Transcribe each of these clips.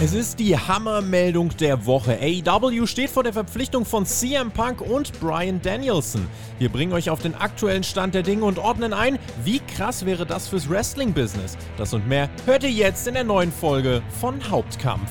Es ist die Hammermeldung der Woche. AEW steht vor der Verpflichtung von CM Punk und Brian Danielson. Wir bringen euch auf den aktuellen Stand der Dinge und ordnen ein, wie krass wäre das fürs Wrestling-Business. Das und mehr hört ihr jetzt in der neuen Folge von Hauptkampf.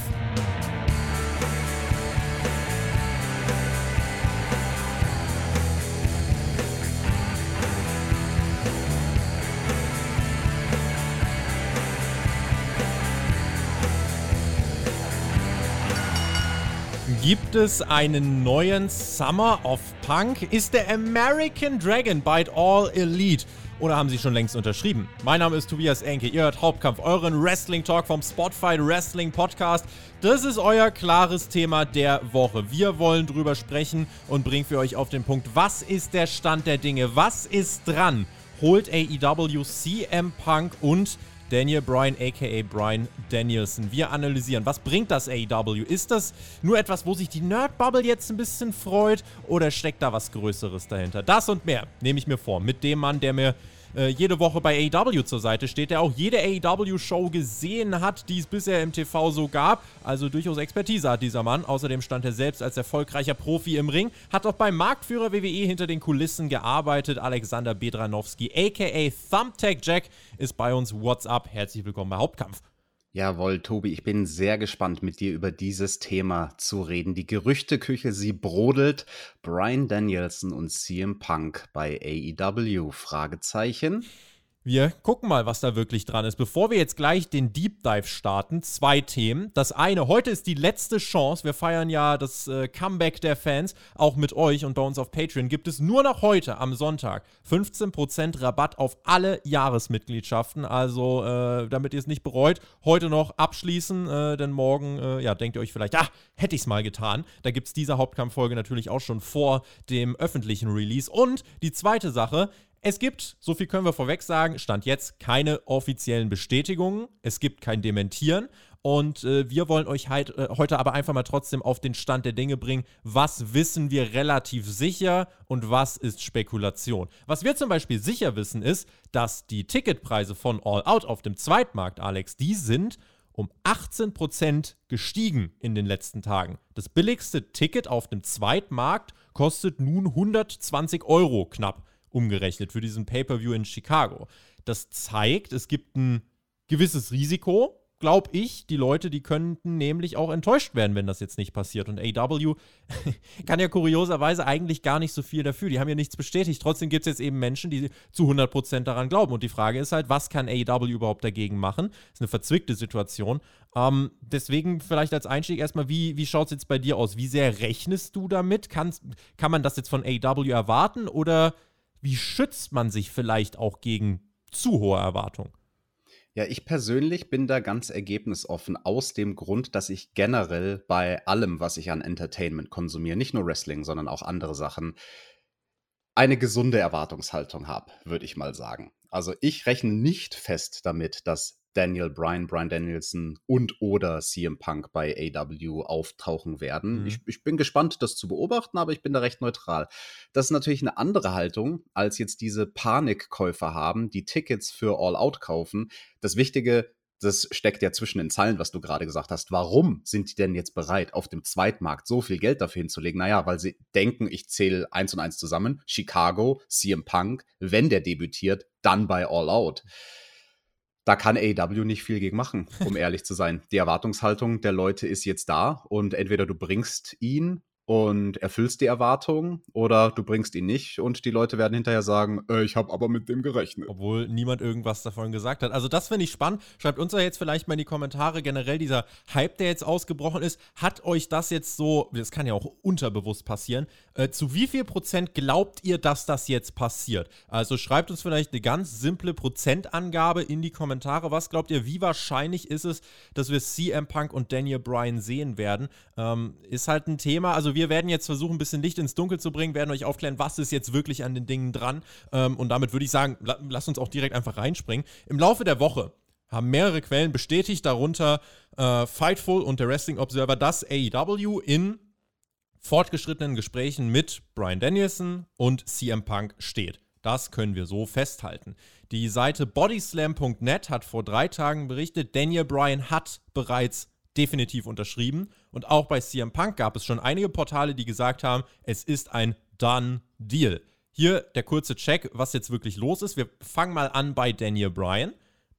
Gibt es einen neuen Summer of Punk? Ist der American Dragon bald All Elite? Oder haben sie schon längst unterschrieben? Mein Name ist Tobias Enke, ihr hört Hauptkampf, euren Wrestling Talk vom Spotfight Wrestling Podcast. Das ist euer klares Thema der Woche. Wir wollen drüber sprechen und bringen für euch auf den Punkt, was ist der Stand der Dinge? Was ist dran? Holt AEW CM Punk und Daniel Bryan, aka Bryan Danielson. Wir analysieren, was bringt das AEW? Ist das nur etwas, wo sich die Nerd-Bubble jetzt ein bisschen freut oder steckt da was Größeres dahinter? Das und mehr nehme ich mir vor mit dem Mann, der mir äh, jede Woche bei AEW zur Seite steht, der auch jede AEW-Show gesehen hat, die es bisher im TV so gab. Also durchaus Expertise hat dieser Mann. Außerdem stand er selbst als erfolgreicher Profi im Ring, hat auch beim Marktführer WWE hinter den Kulissen gearbeitet. Alexander Bedranowski, aka Thumbtack Jack, ist bei uns. What's up? Herzlich willkommen bei Hauptkampf. Jawohl, Tobi, ich bin sehr gespannt, mit dir über dieses Thema zu reden. Die Gerüchteküche, sie brodelt. Brian Danielson und CM Punk bei AEW? Fragezeichen. Wir gucken mal, was da wirklich dran ist. Bevor wir jetzt gleich den Deep Dive starten, zwei Themen. Das eine, heute ist die letzte Chance. Wir feiern ja das äh, Comeback der Fans, auch mit euch und bei uns auf Patreon gibt es nur noch heute am Sonntag 15% Rabatt auf alle Jahresmitgliedschaften. Also, äh, damit ihr es nicht bereut, heute noch abschließen, äh, denn morgen, äh, ja, denkt ihr euch vielleicht, ah, hätte ich es mal getan. Da gibt es diese Hauptkampffolge natürlich auch schon vor dem öffentlichen Release. Und die zweite Sache, es gibt, so viel können wir vorweg sagen, Stand jetzt keine offiziellen Bestätigungen. Es gibt kein Dementieren. Und äh, wir wollen euch halt, äh, heute aber einfach mal trotzdem auf den Stand der Dinge bringen. Was wissen wir relativ sicher und was ist Spekulation? Was wir zum Beispiel sicher wissen ist, dass die Ticketpreise von All Out auf dem Zweitmarkt, Alex, die sind um 18% gestiegen in den letzten Tagen. Das billigste Ticket auf dem Zweitmarkt kostet nun 120 Euro knapp umgerechnet für diesen Pay-per-View in Chicago. Das zeigt, es gibt ein gewisses Risiko, glaube ich. Die Leute, die könnten nämlich auch enttäuscht werden, wenn das jetzt nicht passiert. Und AW kann ja kurioserweise eigentlich gar nicht so viel dafür. Die haben ja nichts bestätigt. Trotzdem gibt es jetzt eben Menschen, die zu 100% daran glauben. Und die Frage ist halt, was kann AW überhaupt dagegen machen? Das ist eine verzwickte Situation. Ähm, deswegen vielleicht als Einstieg erstmal, wie, wie schaut es jetzt bei dir aus? Wie sehr rechnest du damit? Kannst, kann man das jetzt von AW erwarten oder wie schützt man sich vielleicht auch gegen zu hohe Erwartungen? Ja, ich persönlich bin da ganz ergebnisoffen aus dem Grund, dass ich generell bei allem, was ich an Entertainment konsumiere, nicht nur Wrestling, sondern auch andere Sachen, eine gesunde Erwartungshaltung habe, würde ich mal sagen. Also ich rechne nicht fest damit, dass Daniel Bryan, Brian Danielson und oder CM Punk bei AW auftauchen werden. Mhm. Ich, ich, bin gespannt, das zu beobachten, aber ich bin da recht neutral. Das ist natürlich eine andere Haltung, als jetzt diese Panikkäufer haben, die Tickets für All Out kaufen. Das Wichtige, das steckt ja zwischen den Zeilen, was du gerade gesagt hast. Warum sind die denn jetzt bereit, auf dem Zweitmarkt so viel Geld dafür hinzulegen? Naja, weil sie denken, ich zähle eins und eins zusammen. Chicago, CM Punk, wenn der debütiert, dann bei All Out da kann AEW nicht viel gegen machen, um ehrlich zu sein. Die Erwartungshaltung der Leute ist jetzt da und entweder du bringst ihn und erfüllst die Erwartung oder du bringst ihn nicht und die Leute werden hinterher sagen, äh, ich habe aber mit dem gerechnet. Obwohl niemand irgendwas davon gesagt hat. Also das finde ich spannend. Schreibt uns ja jetzt vielleicht mal in die Kommentare generell dieser Hype, der jetzt ausgebrochen ist. Hat euch das jetzt so, das kann ja auch unterbewusst passieren, äh, zu wie viel Prozent glaubt ihr, dass das jetzt passiert? Also schreibt uns vielleicht eine ganz simple Prozentangabe in die Kommentare. Was glaubt ihr, wie wahrscheinlich ist es, dass wir CM Punk und Daniel Bryan sehen werden? Ähm, ist halt ein Thema, also wir werden jetzt versuchen, ein bisschen Licht ins Dunkel zu bringen, werden euch aufklären, was ist jetzt wirklich an den Dingen dran. Ähm, und damit würde ich sagen, la lasst uns auch direkt einfach reinspringen. Im Laufe der Woche haben mehrere Quellen bestätigt, darunter äh, Fightful und der Wrestling Observer, dass AEW in fortgeschrittenen Gesprächen mit Brian Danielson und CM Punk steht. Das können wir so festhalten. Die Seite bodyslam.net hat vor drei Tagen berichtet, Daniel Bryan hat bereits definitiv unterschrieben. Und auch bei CM Punk gab es schon einige Portale, die gesagt haben, es ist ein Done Deal. Hier der kurze Check, was jetzt wirklich los ist. Wir fangen mal an bei Daniel Bryan.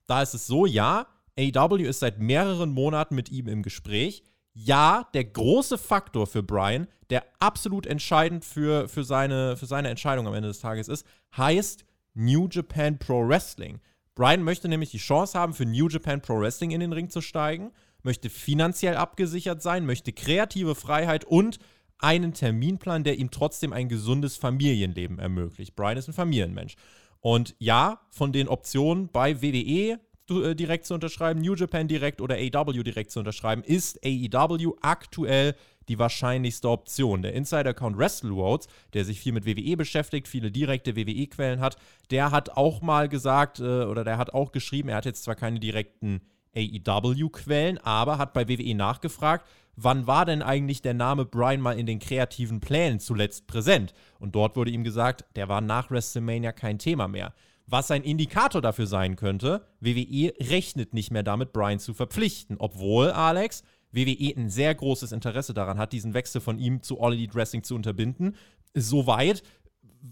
Da ist es so, ja, AW ist seit mehreren Monaten mit ihm im Gespräch. Ja, der große Faktor für Bryan, der absolut entscheidend für, für, seine, für seine Entscheidung am Ende des Tages ist, heißt New Japan Pro Wrestling. Bryan möchte nämlich die Chance haben, für New Japan Pro Wrestling in den Ring zu steigen, möchte finanziell abgesichert sein, möchte kreative Freiheit und einen Terminplan, der ihm trotzdem ein gesundes Familienleben ermöglicht. Bryan ist ein Familienmensch. Und ja, von den Optionen bei WWE äh, direkt zu unterschreiben, New Japan direkt oder AEW direkt zu unterschreiben, ist AEW aktuell die wahrscheinlichste Option. Der Insider-Account WrestleRoads, der sich viel mit WWE beschäftigt, viele direkte WWE-Quellen hat, der hat auch mal gesagt, äh, oder der hat auch geschrieben, er hat jetzt zwar keine direkten AEW-Quellen, aber hat bei WWE nachgefragt, wann war denn eigentlich der Name Brian mal in den kreativen Plänen zuletzt präsent? Und dort wurde ihm gesagt, der war nach WrestleMania kein Thema mehr. Was ein Indikator dafür sein könnte, WWE rechnet nicht mehr damit, Brian zu verpflichten. Obwohl, Alex, WWE ein sehr großes Interesse daran hat, diesen Wechsel von ihm zu All Elite Wrestling zu unterbinden. Soweit.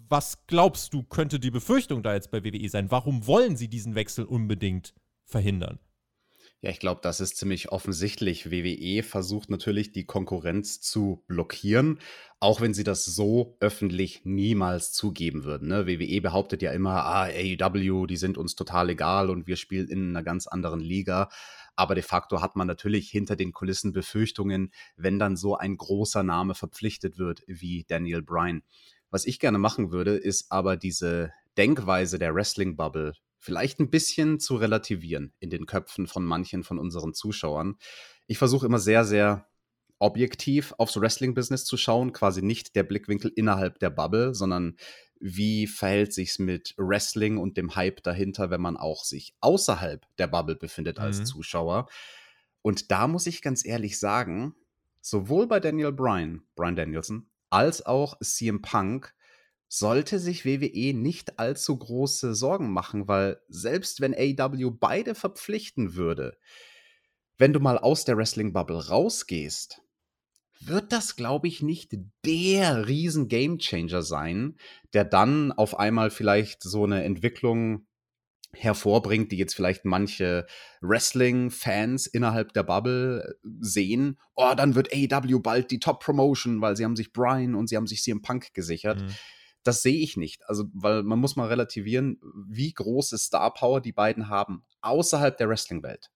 Was glaubst du, könnte die Befürchtung da jetzt bei WWE sein? Warum wollen sie diesen Wechsel unbedingt verhindern? Ja, ich glaube, das ist ziemlich offensichtlich. WWE versucht natürlich, die Konkurrenz zu blockieren, auch wenn sie das so öffentlich niemals zugeben würden. Ne? WWE behauptet ja immer, ah, AEW, die sind uns total egal und wir spielen in einer ganz anderen Liga. Aber de facto hat man natürlich hinter den Kulissen Befürchtungen, wenn dann so ein großer Name verpflichtet wird wie Daniel Bryan. Was ich gerne machen würde, ist aber diese Denkweise der Wrestling-Bubble vielleicht ein bisschen zu relativieren in den Köpfen von manchen von unseren Zuschauern. Ich versuche immer sehr, sehr objektiv aufs Wrestling-Business zu schauen, quasi nicht der Blickwinkel innerhalb der Bubble, sondern wie verhält sich's mit Wrestling und dem Hype dahinter, wenn man auch sich außerhalb der Bubble befindet als mhm. Zuschauer. Und da muss ich ganz ehrlich sagen, sowohl bei Daniel Bryan, Bryan Danielson, als auch CM Punk sollte sich WWE nicht allzu große Sorgen machen, weil selbst wenn AEW beide verpflichten würde, wenn du mal aus der Wrestling-Bubble rausgehst, wird das, glaube ich, nicht der riesen Gamechanger sein, der dann auf einmal vielleicht so eine Entwicklung hervorbringt, die jetzt vielleicht manche Wrestling-Fans innerhalb der Bubble äh, sehen. Oh, dann wird AEW bald die Top-Promotion, weil sie haben sich Brian und sie haben sich CM Punk gesichert. Mhm. Das sehe ich nicht. Also, weil man muss mal relativieren, wie große Star Power die beiden haben außerhalb der Wrestling-Welt.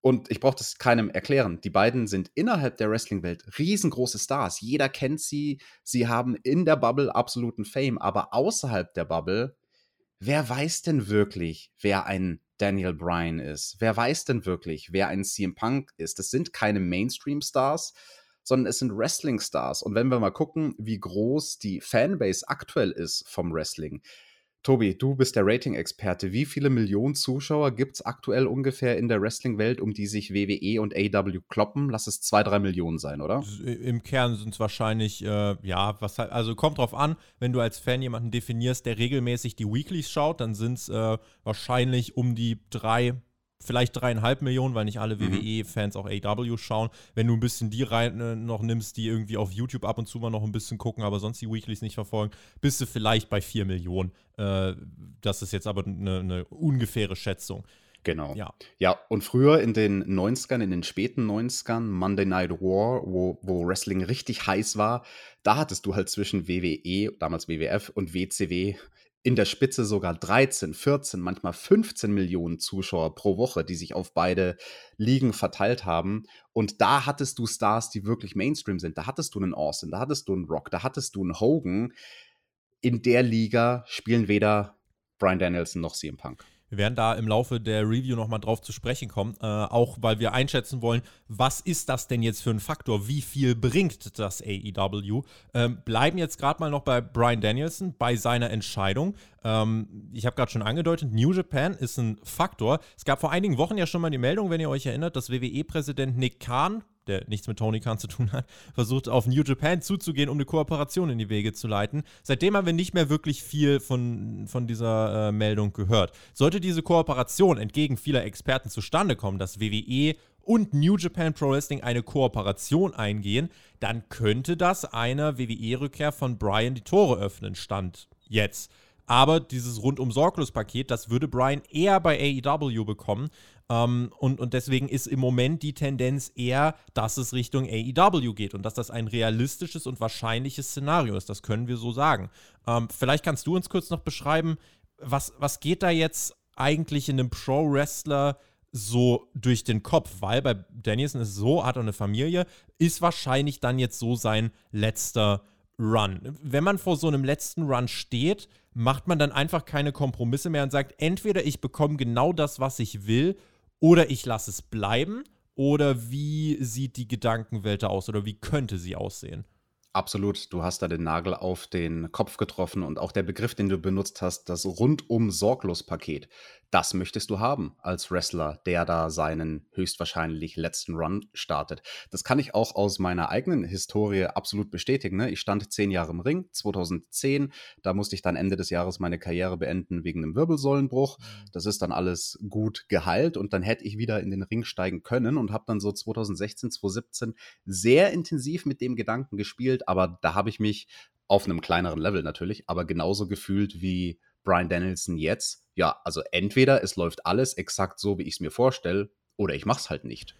Und ich brauche das keinem erklären. Die beiden sind innerhalb der Wrestling-Welt riesengroße Stars. Jeder kennt sie. Sie haben in der Bubble absoluten Fame. Aber außerhalb der Bubble, wer weiß denn wirklich, wer ein Daniel Bryan ist? Wer weiß denn wirklich, wer ein CM Punk ist? Das sind keine Mainstream-Stars, sondern es sind Wrestling-Stars. Und wenn wir mal gucken, wie groß die Fanbase aktuell ist vom Wrestling, Tobi, du bist der Rating-Experte. Wie viele Millionen Zuschauer gibt es aktuell ungefähr in der Wrestling-Welt, um die sich WWE und AW kloppen? Lass es zwei, drei Millionen sein, oder? Im Kern sind es wahrscheinlich, äh, ja, was halt, also kommt drauf an, wenn du als Fan jemanden definierst, der regelmäßig die Weeklies schaut, dann sind es äh, wahrscheinlich um die drei, vielleicht dreieinhalb Millionen, weil nicht alle mhm. WWE-Fans auch AW schauen. Wenn du ein bisschen die rein äh, noch nimmst, die irgendwie auf YouTube ab und zu mal noch ein bisschen gucken, aber sonst die Weeklies nicht verfolgen, bist du vielleicht bei vier Millionen. Äh, das ist jetzt aber eine, eine ungefähre Schätzung. Genau. Ja. ja, und früher in den 90ern, in den späten 90ern, Monday Night War, wo, wo Wrestling richtig heiß war, da hattest du halt zwischen WWE, damals WWF und WCW in der Spitze sogar 13, 14, manchmal 15 Millionen Zuschauer pro Woche, die sich auf beide Ligen verteilt haben. Und da hattest du Stars, die wirklich Mainstream sind. Da hattest du einen Austin, da hattest du einen Rock, da hattest du einen Hogan. In der Liga spielen weder Brian Danielson noch CM Punk. Wir werden da im Laufe der Review nochmal drauf zu sprechen kommen, äh, auch weil wir einschätzen wollen, was ist das denn jetzt für ein Faktor? Wie viel bringt das AEW? Ähm, bleiben jetzt gerade mal noch bei Brian Danielson, bei seiner Entscheidung. Ähm, ich habe gerade schon angedeutet, New Japan ist ein Faktor. Es gab vor einigen Wochen ja schon mal die Meldung, wenn ihr euch erinnert, dass WWE-Präsident Nick Khan der nichts mit Tony Khan zu tun hat, versucht auf New Japan zuzugehen, um eine Kooperation in die Wege zu leiten. Seitdem haben wir nicht mehr wirklich viel von, von dieser äh, Meldung gehört. Sollte diese Kooperation entgegen vieler Experten zustande kommen, dass WWE und New Japan Pro Wrestling eine Kooperation eingehen, dann könnte das einer WWE-Rückkehr von Brian die Tore öffnen, stand jetzt. Aber dieses rundum sorglos Paket, das würde Brian eher bei AEW bekommen. Ähm, und, und deswegen ist im Moment die Tendenz eher, dass es Richtung AEW geht und dass das ein realistisches und wahrscheinliches Szenario ist. Das können wir so sagen. Ähm, vielleicht kannst du uns kurz noch beschreiben, was, was geht da jetzt eigentlich in einem Pro-Wrestler so durch den Kopf, weil bei Danielson ist es so, hat er eine Familie, ist wahrscheinlich dann jetzt so sein letzter Run. Wenn man vor so einem letzten Run steht, macht man dann einfach keine Kompromisse mehr und sagt, entweder ich bekomme genau das, was ich will, oder ich lasse es bleiben, oder wie sieht die Gedankenwelt da aus, oder wie könnte sie aussehen? Absolut, du hast da den Nagel auf den Kopf getroffen und auch der Begriff, den du benutzt hast, das rundum sorglos Paket. Das möchtest du haben als Wrestler, der da seinen höchstwahrscheinlich letzten Run startet. Das kann ich auch aus meiner eigenen Historie absolut bestätigen. Ne? Ich stand zehn Jahre im Ring, 2010. Da musste ich dann Ende des Jahres meine Karriere beenden wegen einem Wirbelsäulenbruch. Mhm. Das ist dann alles gut geheilt und dann hätte ich wieder in den Ring steigen können und habe dann so 2016, 2017 sehr intensiv mit dem Gedanken gespielt. Aber da habe ich mich auf einem kleineren Level natürlich, aber genauso gefühlt wie Brian Danielson jetzt, ja, also entweder es läuft alles exakt so, wie ich es mir vorstelle, oder ich mache es halt nicht.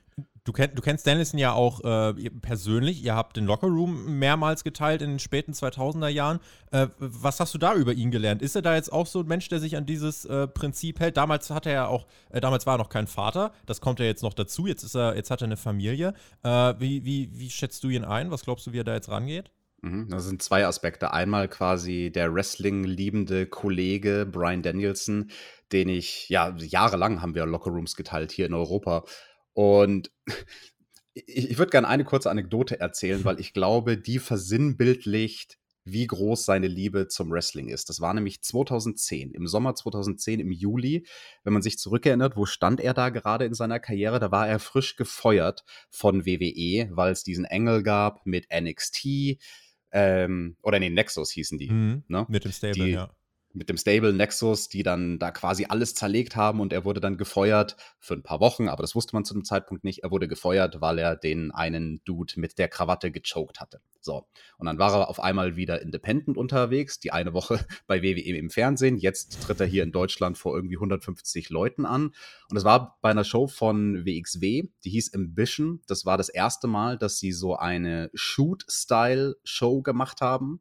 Du, kenn, du, kennst Danielson ja auch äh, persönlich. Ihr habt den Lockerroom mehrmals geteilt in den späten 2000er Jahren. Äh, was hast du da über ihn gelernt? Ist er da jetzt auch so ein Mensch, der sich an dieses äh, Prinzip hält? Damals hat er ja auch, äh, damals war er noch kein Vater. Das kommt ja jetzt noch dazu. Jetzt ist er, jetzt hat er eine Familie. Äh, wie, wie, wie schätzt du ihn ein? Was glaubst du, wie er da jetzt rangeht? Mhm, das sind zwei Aspekte. Einmal quasi der Wrestling-liebende Kollege Brian Danielson, den ich, ja, jahrelang haben wir Lockerrooms geteilt hier in Europa. Und ich, ich würde gerne eine kurze Anekdote erzählen, weil ich glaube, die versinnbildlicht, wie groß seine Liebe zum Wrestling ist. Das war nämlich 2010, im Sommer 2010, im Juli. Wenn man sich zurückerinnert, wo stand er da gerade in seiner Karriere? Da war er frisch gefeuert von WWE, weil es diesen Engel gab mit NXT ähm, oder nee, Nexus hießen die. Mhm, ne? Mit dem Stable, die, ja mit dem Stable Nexus, die dann da quasi alles zerlegt haben und er wurde dann gefeuert für ein paar Wochen, aber das wusste man zu dem Zeitpunkt nicht. Er wurde gefeuert, weil er den einen Dude mit der Krawatte gechoked hatte. So. Und dann war er auf einmal wieder independent unterwegs, die eine Woche bei WWE im Fernsehen. Jetzt tritt er hier in Deutschland vor irgendwie 150 Leuten an. Und es war bei einer Show von WXW, die hieß Ambition. Das war das erste Mal, dass sie so eine Shoot-Style-Show gemacht haben.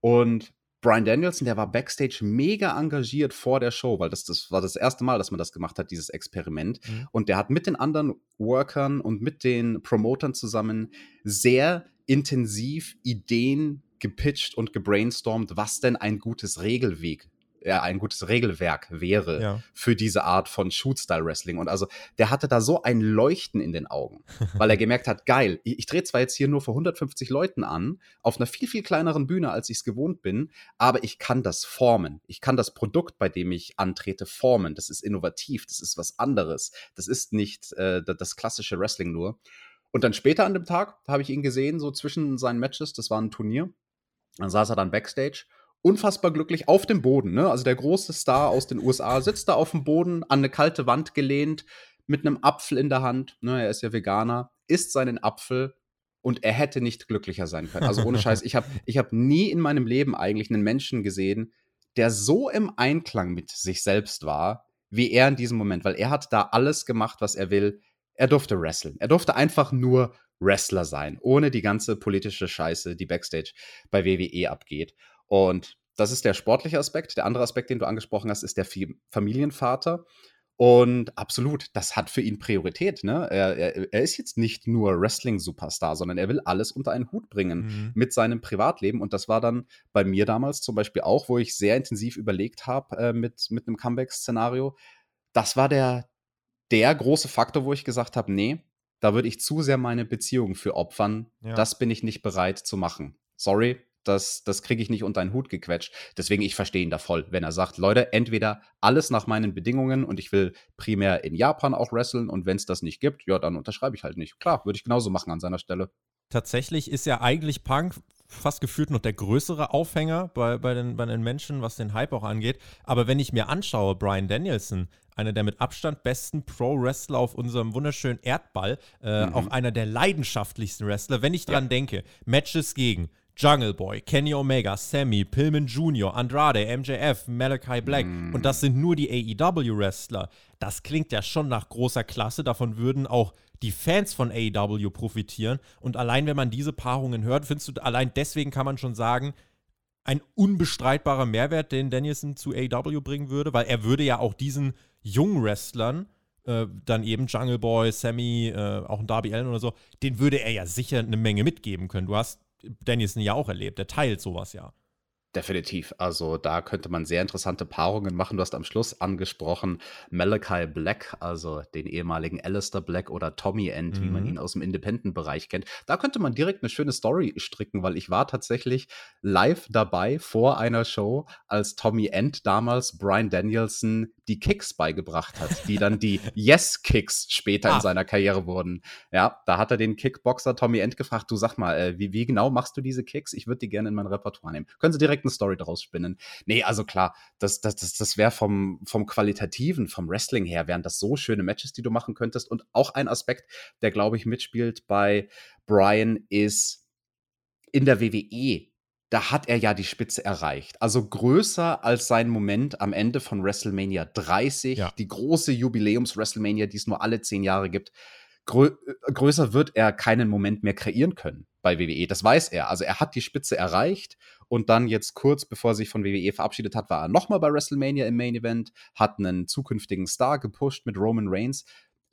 Und Brian Danielson, der war backstage mega engagiert vor der Show, weil das, das war das erste Mal, dass man das gemacht hat, dieses Experiment. Mhm. Und der hat mit den anderen Workern und mit den Promotern zusammen sehr intensiv Ideen gepitcht und gebrainstormt, was denn ein gutes Regelweg ja, ein gutes Regelwerk wäre ja. für diese Art von Shoot-Style-Wrestling. Und also der hatte da so ein Leuchten in den Augen, weil er gemerkt hat, geil, ich, ich drehe zwar jetzt hier nur vor 150 Leuten an, auf einer viel, viel kleineren Bühne, als ich es gewohnt bin, aber ich kann das formen. Ich kann das Produkt, bei dem ich antrete, formen. Das ist innovativ, das ist was anderes. Das ist nicht äh, das klassische Wrestling nur. Und dann später an dem Tag habe ich ihn gesehen, so zwischen seinen Matches, das war ein Turnier. Dann saß er dann backstage unfassbar glücklich auf dem Boden. Ne? Also der große Star aus den USA sitzt da auf dem Boden, an eine kalte Wand gelehnt, mit einem Apfel in der Hand. Ne? Er ist ja Veganer, isst seinen Apfel und er hätte nicht glücklicher sein können. Also ohne Scheiß, ich habe ich hab nie in meinem Leben eigentlich einen Menschen gesehen, der so im Einklang mit sich selbst war, wie er in diesem Moment, weil er hat da alles gemacht, was er will. Er durfte wresteln. Er durfte einfach nur Wrestler sein, ohne die ganze politische Scheiße, die backstage bei WWE abgeht. Und das ist der sportliche Aspekt. Der andere Aspekt, den du angesprochen hast, ist der Familienvater. Und absolut, das hat für ihn Priorität. Ne? Er, er, er ist jetzt nicht nur Wrestling-Superstar, sondern er will alles unter einen Hut bringen mhm. mit seinem Privatleben. Und das war dann bei mir damals zum Beispiel auch, wo ich sehr intensiv überlegt habe äh, mit, mit einem Comeback-Szenario. Das war der, der große Faktor, wo ich gesagt habe, nee, da würde ich zu sehr meine Beziehung für opfern. Ja. Das bin ich nicht bereit zu machen. Sorry, das, das kriege ich nicht unter einen Hut gequetscht. Deswegen, ich verstehe ihn da voll, wenn er sagt, Leute, entweder alles nach meinen Bedingungen und ich will primär in Japan auch wresteln und wenn es das nicht gibt, ja, dann unterschreibe ich halt nicht. Klar, würde ich genauso machen an seiner Stelle. Tatsächlich ist ja eigentlich Punk fast gefühlt noch der größere Aufhänger bei, bei, den, bei den Menschen, was den Hype auch angeht. Aber wenn ich mir anschaue, Brian Danielson, einer der mit Abstand besten Pro-Wrestler auf unserem wunderschönen Erdball, äh, mhm. auch einer der leidenschaftlichsten Wrestler, wenn ich dran ja. denke, Matches gegen Jungle Boy, Kenny Omega, Sammy, Pillman Jr., Andrade, MJF, Malachi Black mm. und das sind nur die AEW-Wrestler. Das klingt ja schon nach großer Klasse. Davon würden auch die Fans von AEW profitieren. Und allein wenn man diese Paarungen hört, findest du, allein deswegen kann man schon sagen, ein unbestreitbarer Mehrwert, den Danielson zu AEW bringen würde, weil er würde ja auch diesen jungen Wrestlern, äh, dann eben Jungle Boy, Sammy, äh, auch ein Darby Allen oder so, den würde er ja sicher eine Menge mitgeben können. Du hast Danielson ja auch erlebt. Der teilt sowas ja. Definitiv. Also da könnte man sehr interessante Paarungen machen. Du hast am Schluss angesprochen Malachi Black, also den ehemaligen Alistair Black oder Tommy End, mhm. wie man mhm. ihn aus dem Independent-Bereich kennt. Da könnte man direkt eine schöne Story stricken, weil ich war tatsächlich live dabei vor einer Show, als Tommy End damals Brian Danielson die Kicks beigebracht hat, die dann die Yes-Kicks später ah. in seiner Karriere wurden. Ja, da hat er den Kickboxer Tommy End gefragt, du sag mal, äh, wie, wie genau machst du diese Kicks? Ich würde die gerne in mein Repertoire nehmen. Können Sie direkt Story daraus spinnen. Nee, also klar, das, das, das, das wäre vom, vom Qualitativen, vom Wrestling her, wären das so schöne Matches, die du machen könntest. Und auch ein Aspekt, der, glaube ich, mitspielt bei Brian, ist in der WWE da hat er ja die Spitze erreicht. Also größer als sein Moment am Ende von WrestleMania 30, ja. die große Jubiläums-WrestleMania, die es nur alle zehn Jahre gibt. Grö äh, größer wird er keinen Moment mehr kreieren können bei WWE. Das weiß er. Also er hat die Spitze erreicht und dann jetzt kurz bevor er sich von WWE verabschiedet hat, war er nochmal bei WrestleMania im Main Event, hat einen zukünftigen Star gepusht mit Roman Reigns.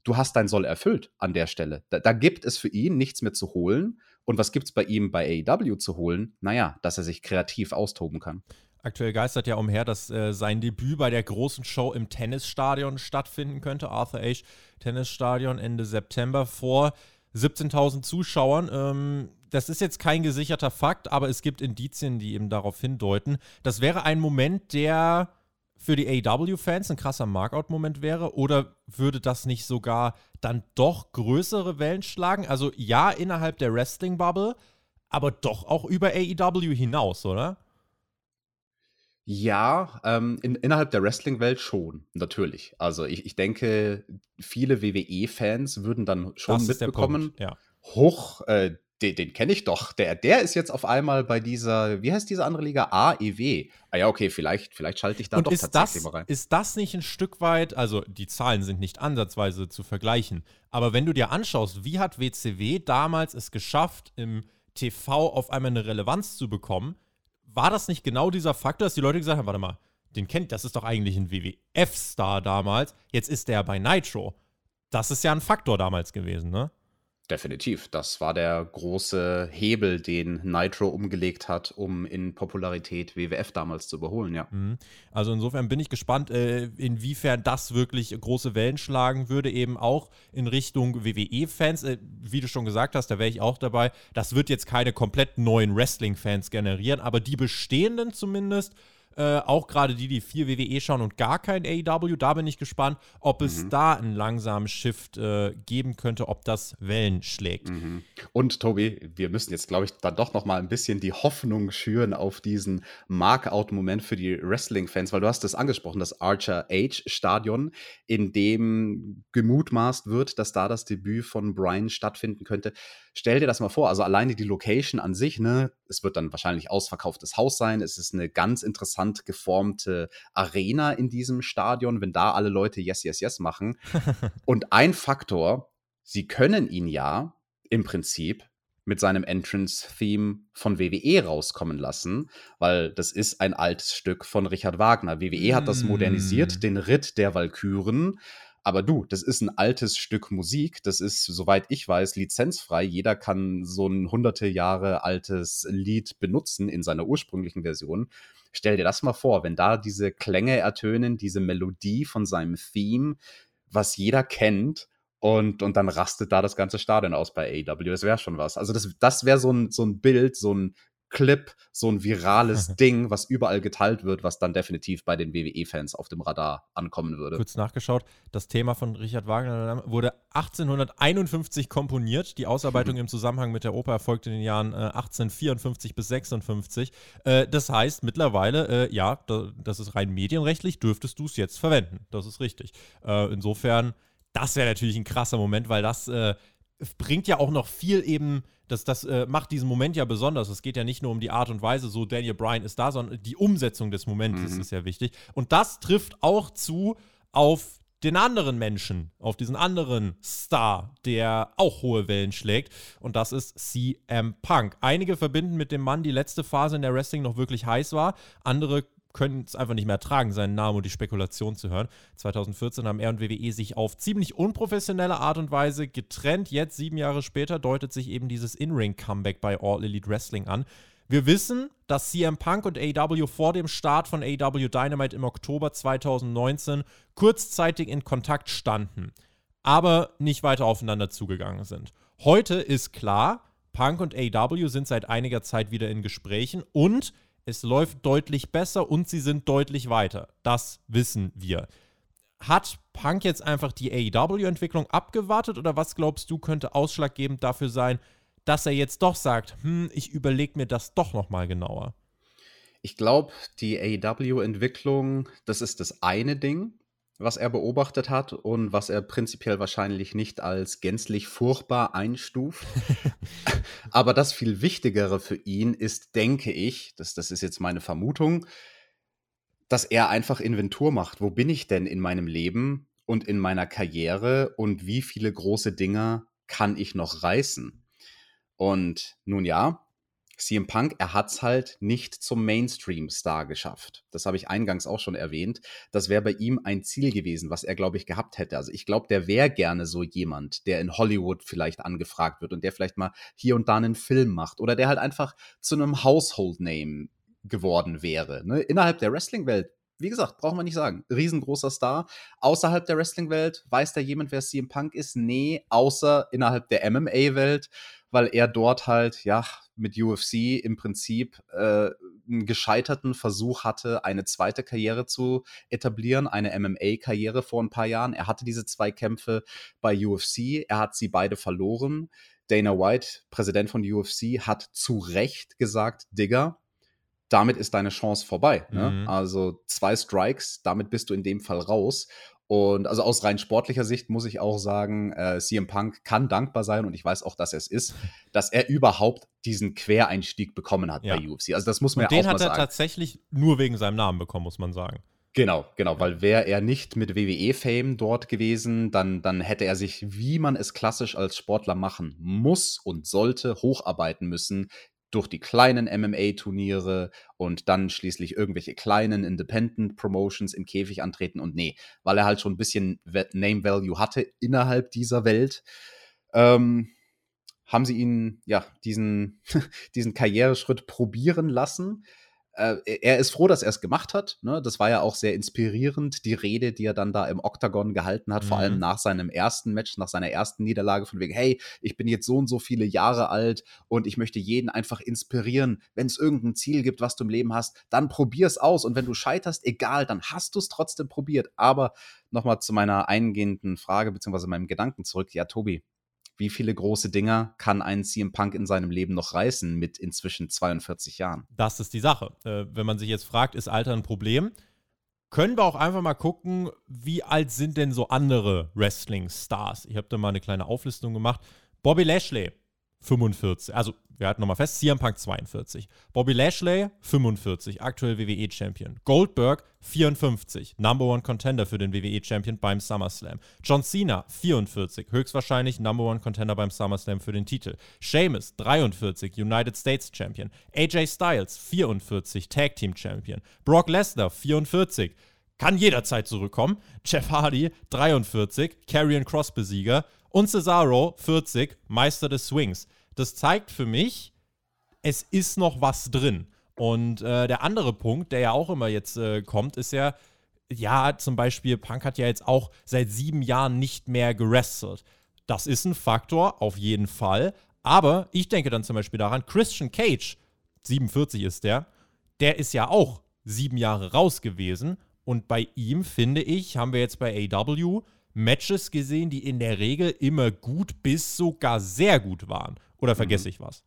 Du hast dein Soll erfüllt an der Stelle. Da, da gibt es für ihn nichts mehr zu holen. Und was gibt es bei ihm bei AEW zu holen? Naja, dass er sich kreativ austoben kann. Aktuell geistert ja umher, dass äh, sein Debüt bei der großen Show im Tennisstadion stattfinden könnte. Arthur Ashe Tennisstadion Ende September vor 17.000 Zuschauern. Ähm, das ist jetzt kein gesicherter Fakt, aber es gibt Indizien, die eben darauf hindeuten. Das wäre ein Moment, der für die AW-Fans ein krasser Markout-Moment wäre? Oder würde das nicht sogar dann doch größere Wellen schlagen? Also ja, innerhalb der Wrestling-Bubble, aber doch auch über AEW hinaus, oder? Ja, ähm, in, innerhalb der Wrestling-Welt schon, natürlich. Also ich, ich denke, viele WWE-Fans würden dann schon das mitbekommen, ja. hoch, äh, den, den kenne ich doch. Der, der ist jetzt auf einmal bei dieser, wie heißt diese andere Liga? AEW. Ah ja, okay, vielleicht, vielleicht schalte ich da Und doch tatsächlich das, mal rein. Ist das nicht ein Stück weit, also die Zahlen sind nicht ansatzweise zu vergleichen, aber wenn du dir anschaust, wie hat WCW damals es geschafft, im TV auf einmal eine Relevanz zu bekommen, war das nicht genau dieser Faktor, dass die Leute gesagt haben, warte mal, den kennt, das ist doch eigentlich ein WWF-Star damals, jetzt ist der bei Nitro. Das ist ja ein Faktor damals gewesen, ne? Definitiv. Das war der große Hebel, den Nitro umgelegt hat, um in Popularität WWF damals zu überholen, ja. Mhm. Also insofern bin ich gespannt, äh, inwiefern das wirklich große Wellen schlagen würde, eben auch in Richtung WWE-Fans. Äh, wie du schon gesagt hast, da wäre ich auch dabei. Das wird jetzt keine komplett neuen Wrestling-Fans generieren, aber die bestehenden zumindest äh, auch gerade die, die viel WWE schauen und gar kein AEW. Da bin ich gespannt, ob es mhm. da einen langsamen Shift äh, geben könnte, ob das Wellen schlägt. Mhm. Und Tobi, wir müssen jetzt, glaube ich, dann doch noch mal ein bisschen die Hoffnung schüren auf diesen Markout-Moment für die Wrestling-Fans, weil du hast es angesprochen, das Archer Age-Stadion, in dem gemutmaßt wird, dass da das Debüt von Brian stattfinden könnte. Stell dir das mal vor, also alleine die Location an sich, ne, es wird dann wahrscheinlich ausverkauftes Haus sein, es ist eine ganz interessant geformte Arena in diesem Stadion, wenn da alle Leute Yes, Yes, Yes machen. Und ein Faktor, sie können ihn ja im Prinzip mit seinem Entrance-Theme von WWE rauskommen lassen, weil das ist ein altes Stück von Richard Wagner. WWE hat das modernisiert, mm. den Ritt der Walküren. Aber du, das ist ein altes Stück Musik. Das ist, soweit ich weiß, lizenzfrei. Jeder kann so ein hunderte Jahre altes Lied benutzen in seiner ursprünglichen Version. Stell dir das mal vor, wenn da diese Klänge ertönen, diese Melodie von seinem Theme, was jeder kennt, und, und dann rastet da das ganze Stadion aus bei AW. Das wäre schon was. Also, das, das wäre so ein, so ein Bild, so ein Clip, so ein virales Ding, was überall geteilt wird, was dann definitiv bei den WWE-Fans auf dem Radar ankommen würde. Kurz nachgeschaut, das Thema von Richard Wagner wurde 1851 komponiert. Die Ausarbeitung im Zusammenhang mit der Oper erfolgte in den Jahren äh, 1854 bis 56. Äh, das heißt mittlerweile, äh, ja, da, das ist rein medienrechtlich, dürftest du es jetzt verwenden. Das ist richtig. Äh, insofern, das wäre natürlich ein krasser Moment, weil das äh, bringt ja auch noch viel eben das, das äh, macht diesen Moment ja besonders. Es geht ja nicht nur um die Art und Weise, so Daniel Bryan ist da, sondern die Umsetzung des Momentes mhm. ist ja wichtig. Und das trifft auch zu auf den anderen Menschen, auf diesen anderen Star, der auch hohe Wellen schlägt. Und das ist CM Punk. Einige verbinden mit dem Mann die letzte Phase in der Wrestling noch wirklich heiß war. Andere können es einfach nicht mehr ertragen, seinen Namen und die Spekulation zu hören. 2014 haben er und WWE sich auf ziemlich unprofessionelle Art und Weise getrennt. Jetzt, sieben Jahre später, deutet sich eben dieses In-Ring-Comeback bei All Elite Wrestling an. Wir wissen, dass CM Punk und AW vor dem Start von AW Dynamite im Oktober 2019 kurzzeitig in Kontakt standen, aber nicht weiter aufeinander zugegangen sind. Heute ist klar, Punk und AW sind seit einiger Zeit wieder in Gesprächen und es läuft deutlich besser und sie sind deutlich weiter. Das wissen wir. Hat Punk jetzt einfach die AEW-Entwicklung abgewartet oder was glaubst du könnte ausschlaggebend dafür sein, dass er jetzt doch sagt, hm, ich überlege mir das doch nochmal genauer? Ich glaube, die AEW-Entwicklung, das ist das eine Ding was er beobachtet hat und was er prinzipiell wahrscheinlich nicht als gänzlich furchtbar einstuft. Aber das viel Wichtigere für ihn ist, denke ich, das, das ist jetzt meine Vermutung, dass er einfach Inventur macht. Wo bin ich denn in meinem Leben und in meiner Karriere und wie viele große Dinge kann ich noch reißen? Und nun ja, CM Punk, er hat es halt nicht zum Mainstream-Star geschafft. Das habe ich eingangs auch schon erwähnt. Das wäre bei ihm ein Ziel gewesen, was er, glaube ich, gehabt hätte. Also ich glaube, der wäre gerne so jemand, der in Hollywood vielleicht angefragt wird und der vielleicht mal hier und da einen Film macht oder der halt einfach zu einem Household-Name geworden wäre. Ne? Innerhalb der Wrestling-Welt wie gesagt, brauchen wir nicht sagen. Riesengroßer Star. Außerhalb der Wrestling-Welt weiß da jemand, wer CM Punk ist? Nee, außer innerhalb der MMA-Welt, weil er dort halt, ja, mit UFC im Prinzip äh, einen gescheiterten Versuch hatte, eine zweite Karriere zu etablieren, eine MMA-Karriere vor ein paar Jahren. Er hatte diese zwei Kämpfe bei UFC, er hat sie beide verloren. Dana White, Präsident von UFC, hat zu Recht gesagt, Digger, damit ist deine Chance vorbei. Ne? Mhm. Also zwei Strikes, damit bist du in dem Fall raus. Und also aus rein sportlicher Sicht muss ich auch sagen, äh, CM Punk kann dankbar sein und ich weiß auch, dass er es ist, dass er überhaupt diesen Quereinstieg bekommen hat ja. bei UFC. Also das muss man und ja auch mal sagen. Den hat er tatsächlich nur wegen seinem Namen bekommen, muss man sagen. Genau, genau, weil wäre er nicht mit WWE-Fame dort gewesen, dann, dann hätte er sich, wie man es klassisch als Sportler machen muss und sollte, hocharbeiten müssen durch die kleinen MMA-Turniere und dann schließlich irgendwelche kleinen Independent-Promotions im Käfig antreten. Und nee, weil er halt schon ein bisschen Name-Value hatte innerhalb dieser Welt, ähm, haben sie ihn, ja, diesen, diesen Karriereschritt probieren lassen er ist froh, dass er es gemacht hat. Ne? Das war ja auch sehr inspirierend, die Rede, die er dann da im Oktagon gehalten hat, mhm. vor allem mhm. nach seinem ersten Match, nach seiner ersten Niederlage, von wegen, hey, ich bin jetzt so und so viele Jahre alt und ich möchte jeden einfach inspirieren. Wenn es irgendein Ziel gibt, was du im Leben hast, dann probier es aus. Und wenn du scheiterst, egal, dann hast du es trotzdem probiert. Aber nochmal zu meiner eingehenden Frage, beziehungsweise meinem Gedanken zurück. Ja, Tobi, wie viele große Dinger kann ein CM Punk in seinem Leben noch reißen mit inzwischen 42 Jahren? Das ist die Sache. Äh, wenn man sich jetzt fragt, ist Alter ein Problem? Können wir auch einfach mal gucken, wie alt sind denn so andere Wrestling-Stars? Ich habe da mal eine kleine Auflistung gemacht. Bobby Lashley, 45. Also, wir halten nochmal fest, CM Punk 42. Bobby Lashley, 45, aktuell WWE-Champion. Goldberg, 54, Number One Contender für den WWE-Champion beim SummerSlam. John Cena, 44, höchstwahrscheinlich Number One Contender beim SummerSlam für den Titel. Sheamus, 43, United States Champion. AJ Styles, 44, Tag Team Champion. Brock Lesnar, 44, kann jederzeit zurückkommen. Jeff Hardy, 43, Karrion Cross-Besieger. Und Cesaro, 40, Meister des Swings. Das zeigt für mich, es ist noch was drin. Und äh, der andere Punkt, der ja auch immer jetzt äh, kommt, ist ja, ja, zum Beispiel, Punk hat ja jetzt auch seit sieben Jahren nicht mehr gewrestelt. Das ist ein Faktor, auf jeden Fall. Aber ich denke dann zum Beispiel daran, Christian Cage 47 ist der, der ist ja auch sieben Jahre raus gewesen. Und bei ihm, finde ich, haben wir jetzt bei AW Matches gesehen, die in der Regel immer gut bis sogar sehr gut waren. Oder vergesse mhm. ich was?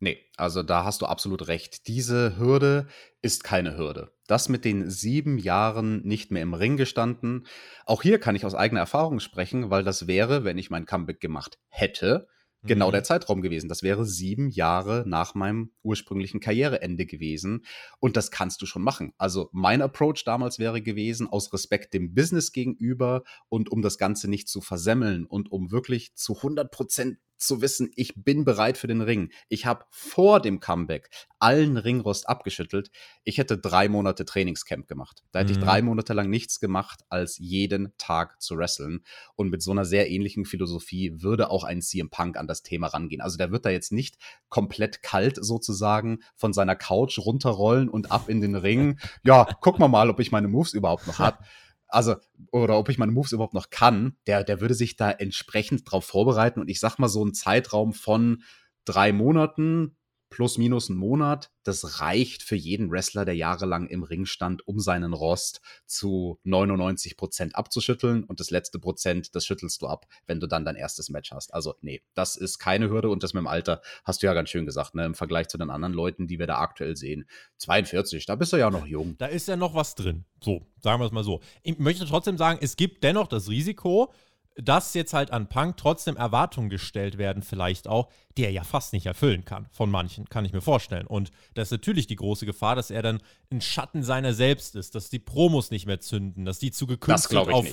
Nee, also da hast du absolut recht. Diese Hürde ist keine Hürde. Das mit den sieben Jahren nicht mehr im Ring gestanden. Auch hier kann ich aus eigener Erfahrung sprechen, weil das wäre, wenn ich mein Comeback gemacht hätte, genau mhm. der Zeitraum gewesen. Das wäre sieben Jahre nach meinem ursprünglichen Karriereende gewesen. Und das kannst du schon machen. Also mein Approach damals wäre gewesen, aus Respekt dem Business gegenüber und um das Ganze nicht zu versemmeln und um wirklich zu 100 Prozent zu wissen, ich bin bereit für den Ring. Ich habe vor dem Comeback allen Ringrost abgeschüttelt. Ich hätte drei Monate Trainingscamp gemacht. Da hätte mhm. ich drei Monate lang nichts gemacht, als jeden Tag zu wresteln. Und mit so einer sehr ähnlichen Philosophie würde auch ein CM Punk an das Thema rangehen. Also der wird da jetzt nicht komplett kalt sozusagen von seiner Couch runterrollen und ab in den Ring. Ja, guck mal mal, ob ich meine Moves überhaupt noch habe also, oder ob ich meine Moves überhaupt noch kann, der, der würde sich da entsprechend drauf vorbereiten. Und ich sag mal, so ein Zeitraum von drei Monaten plus minus einen Monat, das reicht für jeden Wrestler, der jahrelang im Ring stand, um seinen Rost zu 99 Prozent abzuschütteln. Und das letzte Prozent, das schüttelst du ab, wenn du dann dein erstes Match hast. Also, nee, das ist keine Hürde. Und das mit dem Alter hast du ja ganz schön gesagt, ne? Im Vergleich zu den anderen Leuten, die wir da aktuell sehen. 42, da bist du ja noch jung. Da ist ja noch was drin. So, sagen wir es mal so. Ich möchte trotzdem sagen, es gibt dennoch das Risiko, dass jetzt halt an Punk trotzdem Erwartungen gestellt werden, vielleicht auch, die er ja fast nicht erfüllen kann, von manchen, kann ich mir vorstellen. Und das ist natürlich die große Gefahr, dass er dann ein Schatten seiner selbst ist, dass die Promos nicht mehr zünden, dass die zu gekünstelt auf,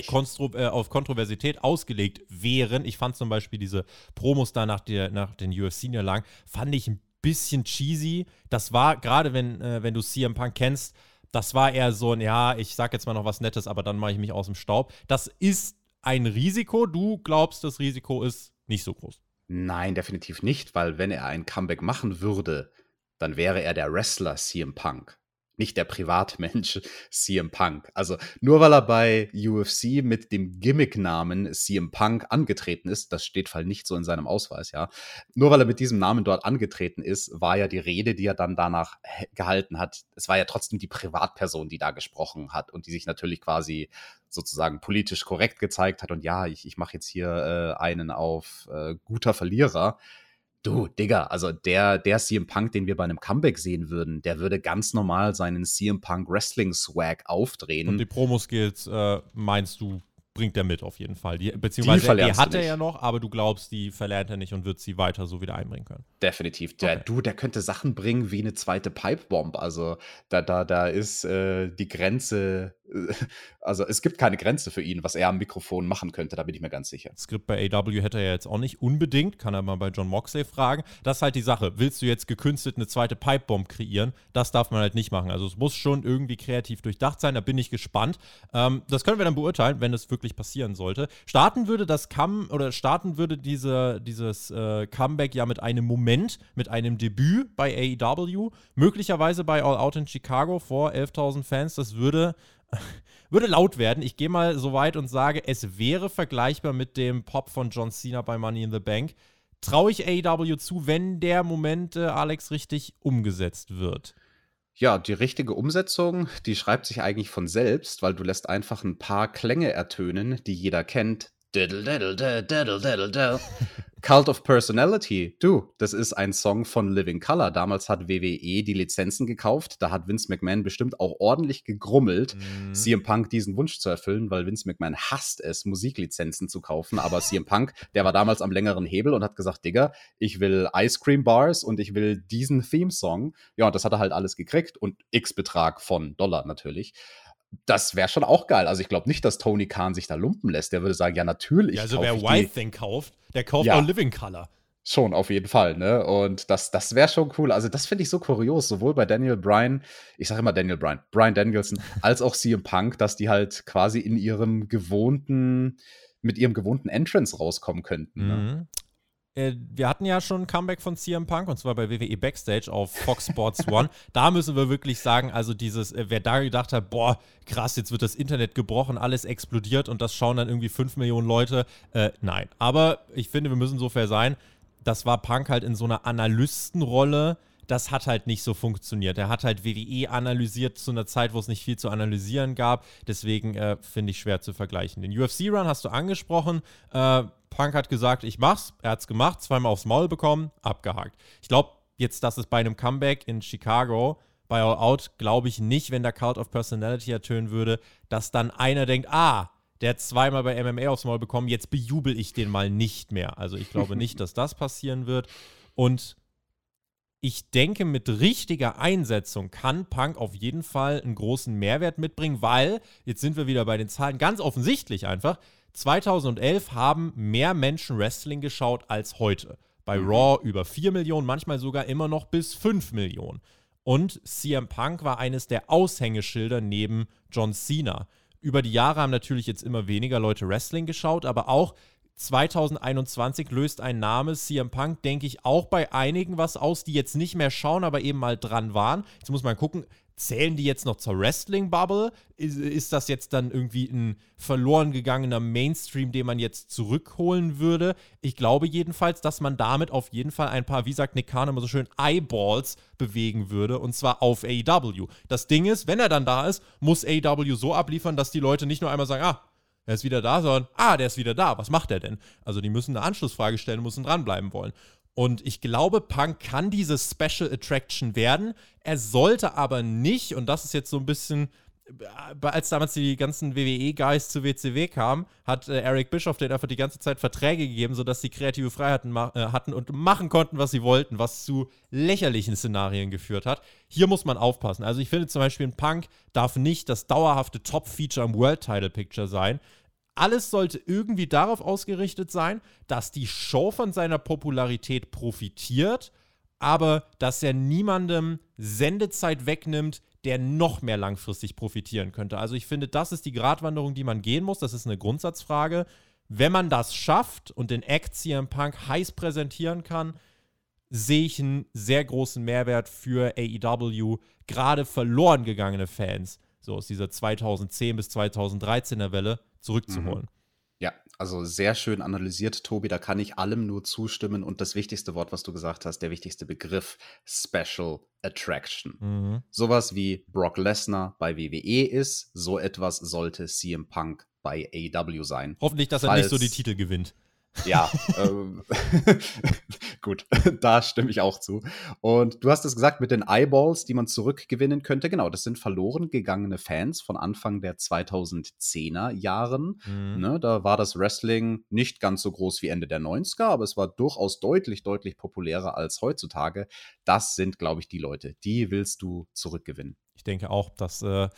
äh, auf, Kontroversität ausgelegt wären. Ich fand zum Beispiel diese Promos da nach, der, nach den UFC-Niederlagen, fand ich ein bisschen cheesy. Das war, gerade wenn, äh, wenn du CM Punk kennst, das war eher so ein, ja, ich sag jetzt mal noch was Nettes, aber dann mache ich mich aus dem Staub. Das ist ein Risiko. Du glaubst, das Risiko ist nicht so groß. Nein, definitiv nicht, weil wenn er ein Comeback machen würde, dann wäre er der Wrestler CM Punk nicht der Privatmensch CM Punk. Also nur weil er bei UFC mit dem Gimmick-Namen CM Punk angetreten ist, das steht fall nicht so in seinem Ausweis, ja. Nur weil er mit diesem Namen dort angetreten ist, war ja die Rede, die er dann danach gehalten hat, es war ja trotzdem die Privatperson, die da gesprochen hat und die sich natürlich quasi sozusagen politisch korrekt gezeigt hat und ja, ich, ich mache jetzt hier äh, einen auf äh, guter Verlierer. Du, Digga, also der, der CM Punk, den wir bei einem Comeback sehen würden, der würde ganz normal seinen CM Punk Wrestling Swag aufdrehen. Und die Promo-Skills, äh, meinst du, bringt er mit auf jeden Fall. Die, beziehungsweise die, die hat er ja noch, aber du glaubst, die verlernt er nicht und wird sie weiter so wieder einbringen können. Definitiv. Der, okay. Du, der könnte Sachen bringen wie eine zweite Pipebomb. Also da, da, da ist äh, die Grenze also es gibt keine Grenze für ihn, was er am Mikrofon machen könnte, da bin ich mir ganz sicher. Skript bei AW hätte er jetzt auch nicht unbedingt, kann er mal bei John Moxley fragen. Das ist halt die Sache. Willst du jetzt gekünstelt eine zweite Pipebomb kreieren? Das darf man halt nicht machen. Also es muss schon irgendwie kreativ durchdacht sein, da bin ich gespannt. Ähm, das können wir dann beurteilen, wenn es wirklich passieren sollte. Starten würde das Come oder starten würde diese, dieses äh, Comeback ja mit einem Moment, mit einem Debüt bei AEW, möglicherweise bei All Out in Chicago vor 11.000 Fans. Das würde würde laut werden. Ich gehe mal so weit und sage, es wäre vergleichbar mit dem Pop von John Cena bei Money in the Bank. Traue ich AEW zu, wenn der Moment, äh, Alex, richtig umgesetzt wird? Ja, die richtige Umsetzung, die schreibt sich eigentlich von selbst, weil du lässt einfach ein paar Klänge ertönen, die jeder kennt. Diddle, diddle, diddle, diddle, diddle. Cult of Personality, du, das ist ein Song von Living Color. Damals hat WWE die Lizenzen gekauft. Da hat Vince McMahon bestimmt auch ordentlich gegrummelt, mhm. CM Punk diesen Wunsch zu erfüllen, weil Vince McMahon hasst es, Musiklizenzen zu kaufen. Aber CM Punk, der war damals am längeren Hebel und hat gesagt, Digga, ich will Ice Cream Bars und ich will diesen Theme-Song. Ja, und das hat er halt alles gekriegt und X-Betrag von Dollar natürlich das wäre schon auch geil. Also ich glaube nicht, dass Tony Khan sich da lumpen lässt. Der würde sagen, ja natürlich. Ja, also wer White Thing kauft, der kauft ja. auch Living Color. Schon, auf jeden Fall, ne? Und das, das wäre schon cool. Also, das finde ich so kurios, sowohl bei Daniel Bryan, ich sage immer Daniel Bryan, Bryan Danielson, als auch CM Punk, dass die halt quasi in ihrem gewohnten, mit ihrem gewohnten Entrance rauskommen könnten. Ne? Mhm. Äh, wir hatten ja schon ein Comeback von CM Punk und zwar bei WWE Backstage auf Fox Sports One. da müssen wir wirklich sagen, also dieses, äh, wer da gedacht hat, boah, krass, jetzt wird das Internet gebrochen, alles explodiert und das schauen dann irgendwie 5 Millionen Leute. Äh, nein. Aber ich finde, wir müssen so fair sein. Das war Punk halt in so einer Analystenrolle das hat halt nicht so funktioniert. Er hat halt WWE analysiert zu einer Zeit, wo es nicht viel zu analysieren gab. Deswegen äh, finde ich schwer zu vergleichen. Den UFC-Run hast du angesprochen. Äh, Punk hat gesagt, ich mach's. Er hat's gemacht, zweimal aufs Maul bekommen, abgehakt. Ich glaube jetzt, dass es bei einem Comeback in Chicago bei All Out, glaube ich nicht, wenn der Cult of Personality ertönen würde, dass dann einer denkt, ah, der hat zweimal bei MMA aufs Maul bekommen, jetzt bejubel ich den mal nicht mehr. Also ich glaube nicht, dass das passieren wird. Und ich denke, mit richtiger Einsetzung kann Punk auf jeden Fall einen großen Mehrwert mitbringen, weil, jetzt sind wir wieder bei den Zahlen, ganz offensichtlich einfach, 2011 haben mehr Menschen Wrestling geschaut als heute. Bei mhm. Raw über 4 Millionen, manchmal sogar immer noch bis 5 Millionen. Und CM Punk war eines der Aushängeschilder neben John Cena. Über die Jahre haben natürlich jetzt immer weniger Leute Wrestling geschaut, aber auch 2021 löst ein Name CM Punk, denke ich, auch bei einigen was aus, die jetzt nicht mehr schauen, aber eben mal dran waren. Jetzt muss man gucken, zählen die jetzt noch zur Wrestling-Bubble? Ist, ist, das jetzt dann irgendwie ein verloren gegangener Mainstream, den man jetzt zurückholen würde? Ich glaube jedenfalls, dass man damit auf jeden Fall ein paar, wie sagt Nick Khan immer so schön, Eyeballs bewegen würde und zwar auf AEW. Das Ding ist, wenn er dann da ist, muss AEW so abliefern, dass die Leute nicht nur einmal sagen, ah, er ist wieder da, sondern, ah, der ist wieder da, was macht er denn? Also die müssen eine Anschlussfrage stellen, müssen dranbleiben wollen. Und ich glaube, Punk kann diese Special Attraction werden. Er sollte aber nicht, und das ist jetzt so ein bisschen, äh, als damals die ganzen WWE-Guys zu WCW kamen, hat äh, Eric Bischoff denen einfach die ganze Zeit Verträge gegeben, sodass sie kreative Freiheiten äh, hatten und machen konnten, was sie wollten, was zu lächerlichen Szenarien geführt hat. Hier muss man aufpassen. Also ich finde zum Beispiel, ein Punk darf nicht das dauerhafte Top-Feature im World-Title-Picture sein. Alles sollte irgendwie darauf ausgerichtet sein, dass die Show von seiner Popularität profitiert, aber dass er niemandem Sendezeit wegnimmt, der noch mehr langfristig profitieren könnte. Also ich finde, das ist die Gratwanderung, die man gehen muss. Das ist eine Grundsatzfrage. Wenn man das schafft und den Act CM Punk heiß präsentieren kann, sehe ich einen sehr großen Mehrwert für AEW. Gerade verloren gegangene Fans, so aus dieser 2010 bis 2013er Welle, zurückzuholen. Mhm. Ja, also sehr schön analysiert, Tobi. Da kann ich allem nur zustimmen. Und das wichtigste Wort, was du gesagt hast, der wichtigste Begriff, Special Attraction. Mhm. Sowas wie Brock Lesnar bei WWE ist, so etwas sollte CM Punk bei AEW sein. Hoffentlich, dass er nicht so die Titel gewinnt. Ja, ähm, gut, da stimme ich auch zu. Und du hast es gesagt mit den Eyeballs, die man zurückgewinnen könnte. Genau, das sind verloren gegangene Fans von Anfang der 2010er Jahren. Mhm. Ne, da war das Wrestling nicht ganz so groß wie Ende der 90er, aber es war durchaus deutlich, deutlich populärer als heutzutage. Das sind, glaube ich, die Leute, die willst du zurückgewinnen. Ich denke auch, dass äh,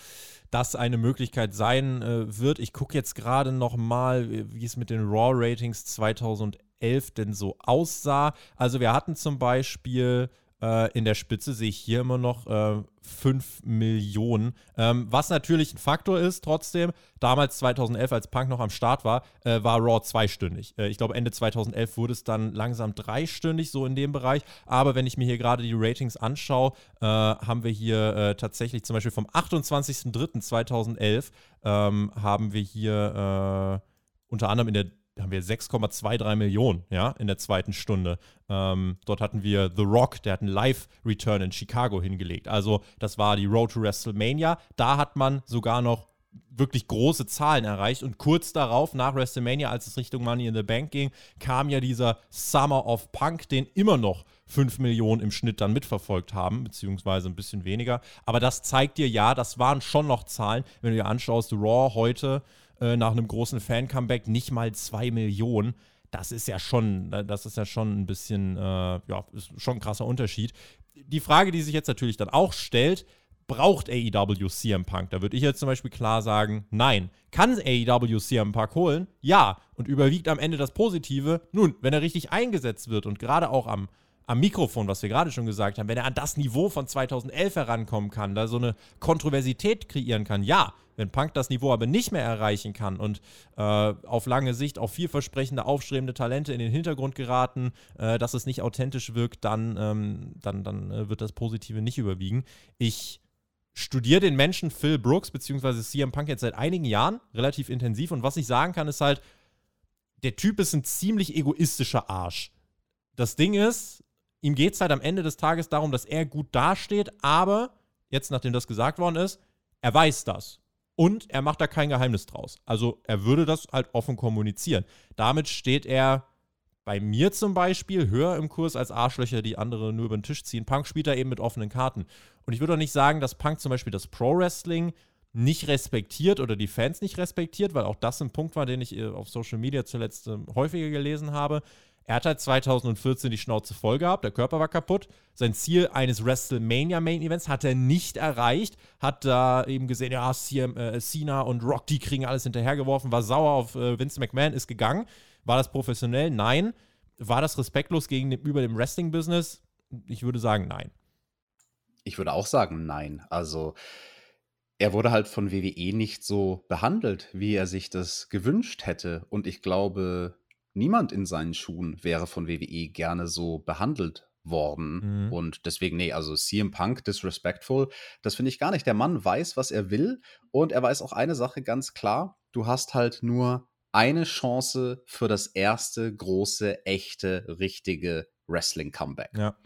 das eine Möglichkeit sein äh, wird. Ich gucke jetzt gerade noch mal, wie es mit den Raw-Ratings 2011 denn so aussah. Also wir hatten zum Beispiel äh, in der Spitze sehe ich hier immer noch äh, 5 Millionen. Ähm, was natürlich ein Faktor ist, trotzdem, damals 2011, als Punk noch am Start war, äh, war Raw zweistündig. Äh, ich glaube, Ende 2011 wurde es dann langsam dreistündig, so in dem Bereich. Aber wenn ich mir hier gerade die Ratings anschaue, äh, haben wir hier äh, tatsächlich zum Beispiel vom 28.03.2011 ähm, haben wir hier äh, unter anderem in der haben wir 6,23 Millionen, ja, in der zweiten Stunde. Ähm, dort hatten wir The Rock, der hat einen Live-Return in Chicago hingelegt. Also, das war die Road to WrestleMania. Da hat man sogar noch wirklich große Zahlen erreicht. Und kurz darauf, nach WrestleMania, als es Richtung Money in the Bank ging, kam ja dieser Summer of Punk, den immer noch 5 Millionen im Schnitt dann mitverfolgt haben, beziehungsweise ein bisschen weniger. Aber das zeigt dir ja, das waren schon noch Zahlen. Wenn du dir anschaust, Raw heute äh, nach einem großen Fan-Comeback nicht mal zwei Millionen. Das ist ja schon, das ist ja schon ein bisschen, äh, ja, ist schon ein krasser Unterschied. Die Frage, die sich jetzt natürlich dann auch stellt, braucht AEW CM Punk? Da würde ich jetzt zum Beispiel klar sagen, nein. Kann AEW CM Punk holen? Ja. Und überwiegt am Ende das Positive? Nun, wenn er richtig eingesetzt wird und gerade auch am, am Mikrofon, was wir gerade schon gesagt haben, wenn er an das Niveau von 2011 herankommen kann, da so eine Kontroversität kreieren kann, ja, wenn Punk das Niveau aber nicht mehr erreichen kann und äh, auf lange Sicht auch vielversprechende, aufstrebende Talente in den Hintergrund geraten, äh, dass es nicht authentisch wirkt, dann, ähm, dann, dann äh, wird das Positive nicht überwiegen. Ich studiere den Menschen Phil Brooks bzw. CM Punk jetzt seit einigen Jahren relativ intensiv und was ich sagen kann, ist halt, der Typ ist ein ziemlich egoistischer Arsch. Das Ding ist, ihm geht es halt am Ende des Tages darum, dass er gut dasteht, aber jetzt, nachdem das gesagt worden ist, er weiß das. Und er macht da kein Geheimnis draus. Also er würde das halt offen kommunizieren. Damit steht er bei mir zum Beispiel höher im Kurs als Arschlöcher, die andere nur über den Tisch ziehen. Punk spielt da eben mit offenen Karten. Und ich würde auch nicht sagen, dass Punk zum Beispiel das Pro-Wrestling nicht respektiert oder die Fans nicht respektiert, weil auch das ein Punkt war, den ich äh, auf Social Media zuletzt äh, häufiger gelesen habe. Er hat halt 2014 die Schnauze voll gehabt, der Körper war kaputt. Sein Ziel eines WrestleMania Main Events hat er nicht erreicht. Hat da eben gesehen, ja, äh, Cena und Rock, die kriegen alles hinterhergeworfen, war sauer auf äh, Vince McMahon, ist gegangen. War das professionell? Nein. War das respektlos gegenüber dem Wrestling-Business? Ich würde sagen, nein. Ich würde auch sagen, nein. Also, er wurde halt von WWE nicht so behandelt, wie er sich das gewünscht hätte. Und ich glaube, niemand in seinen Schuhen wäre von WWE gerne so behandelt worden. Mhm. Und deswegen, nee, also CM Punk, disrespectful, das finde ich gar nicht. Der Mann weiß, was er will. Und er weiß auch eine Sache ganz klar. Du hast halt nur eine Chance für das erste große, echte, richtige Wrestling-Comeback. Ja.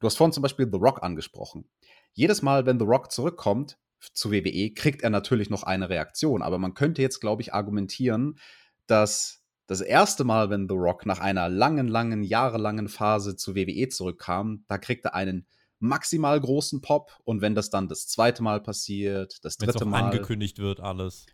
Du hast vorhin zum Beispiel The Rock angesprochen. Jedes Mal, wenn The Rock zurückkommt zu WWE, kriegt er natürlich noch eine Reaktion. Aber man könnte jetzt, glaube ich, argumentieren, dass das erste Mal, wenn The Rock nach einer langen, langen, jahrelangen Phase zu WWE zurückkam, da kriegt er einen maximal großen Pop und wenn das dann das zweite Mal passiert, das dritte Mal angekündigt wird alles.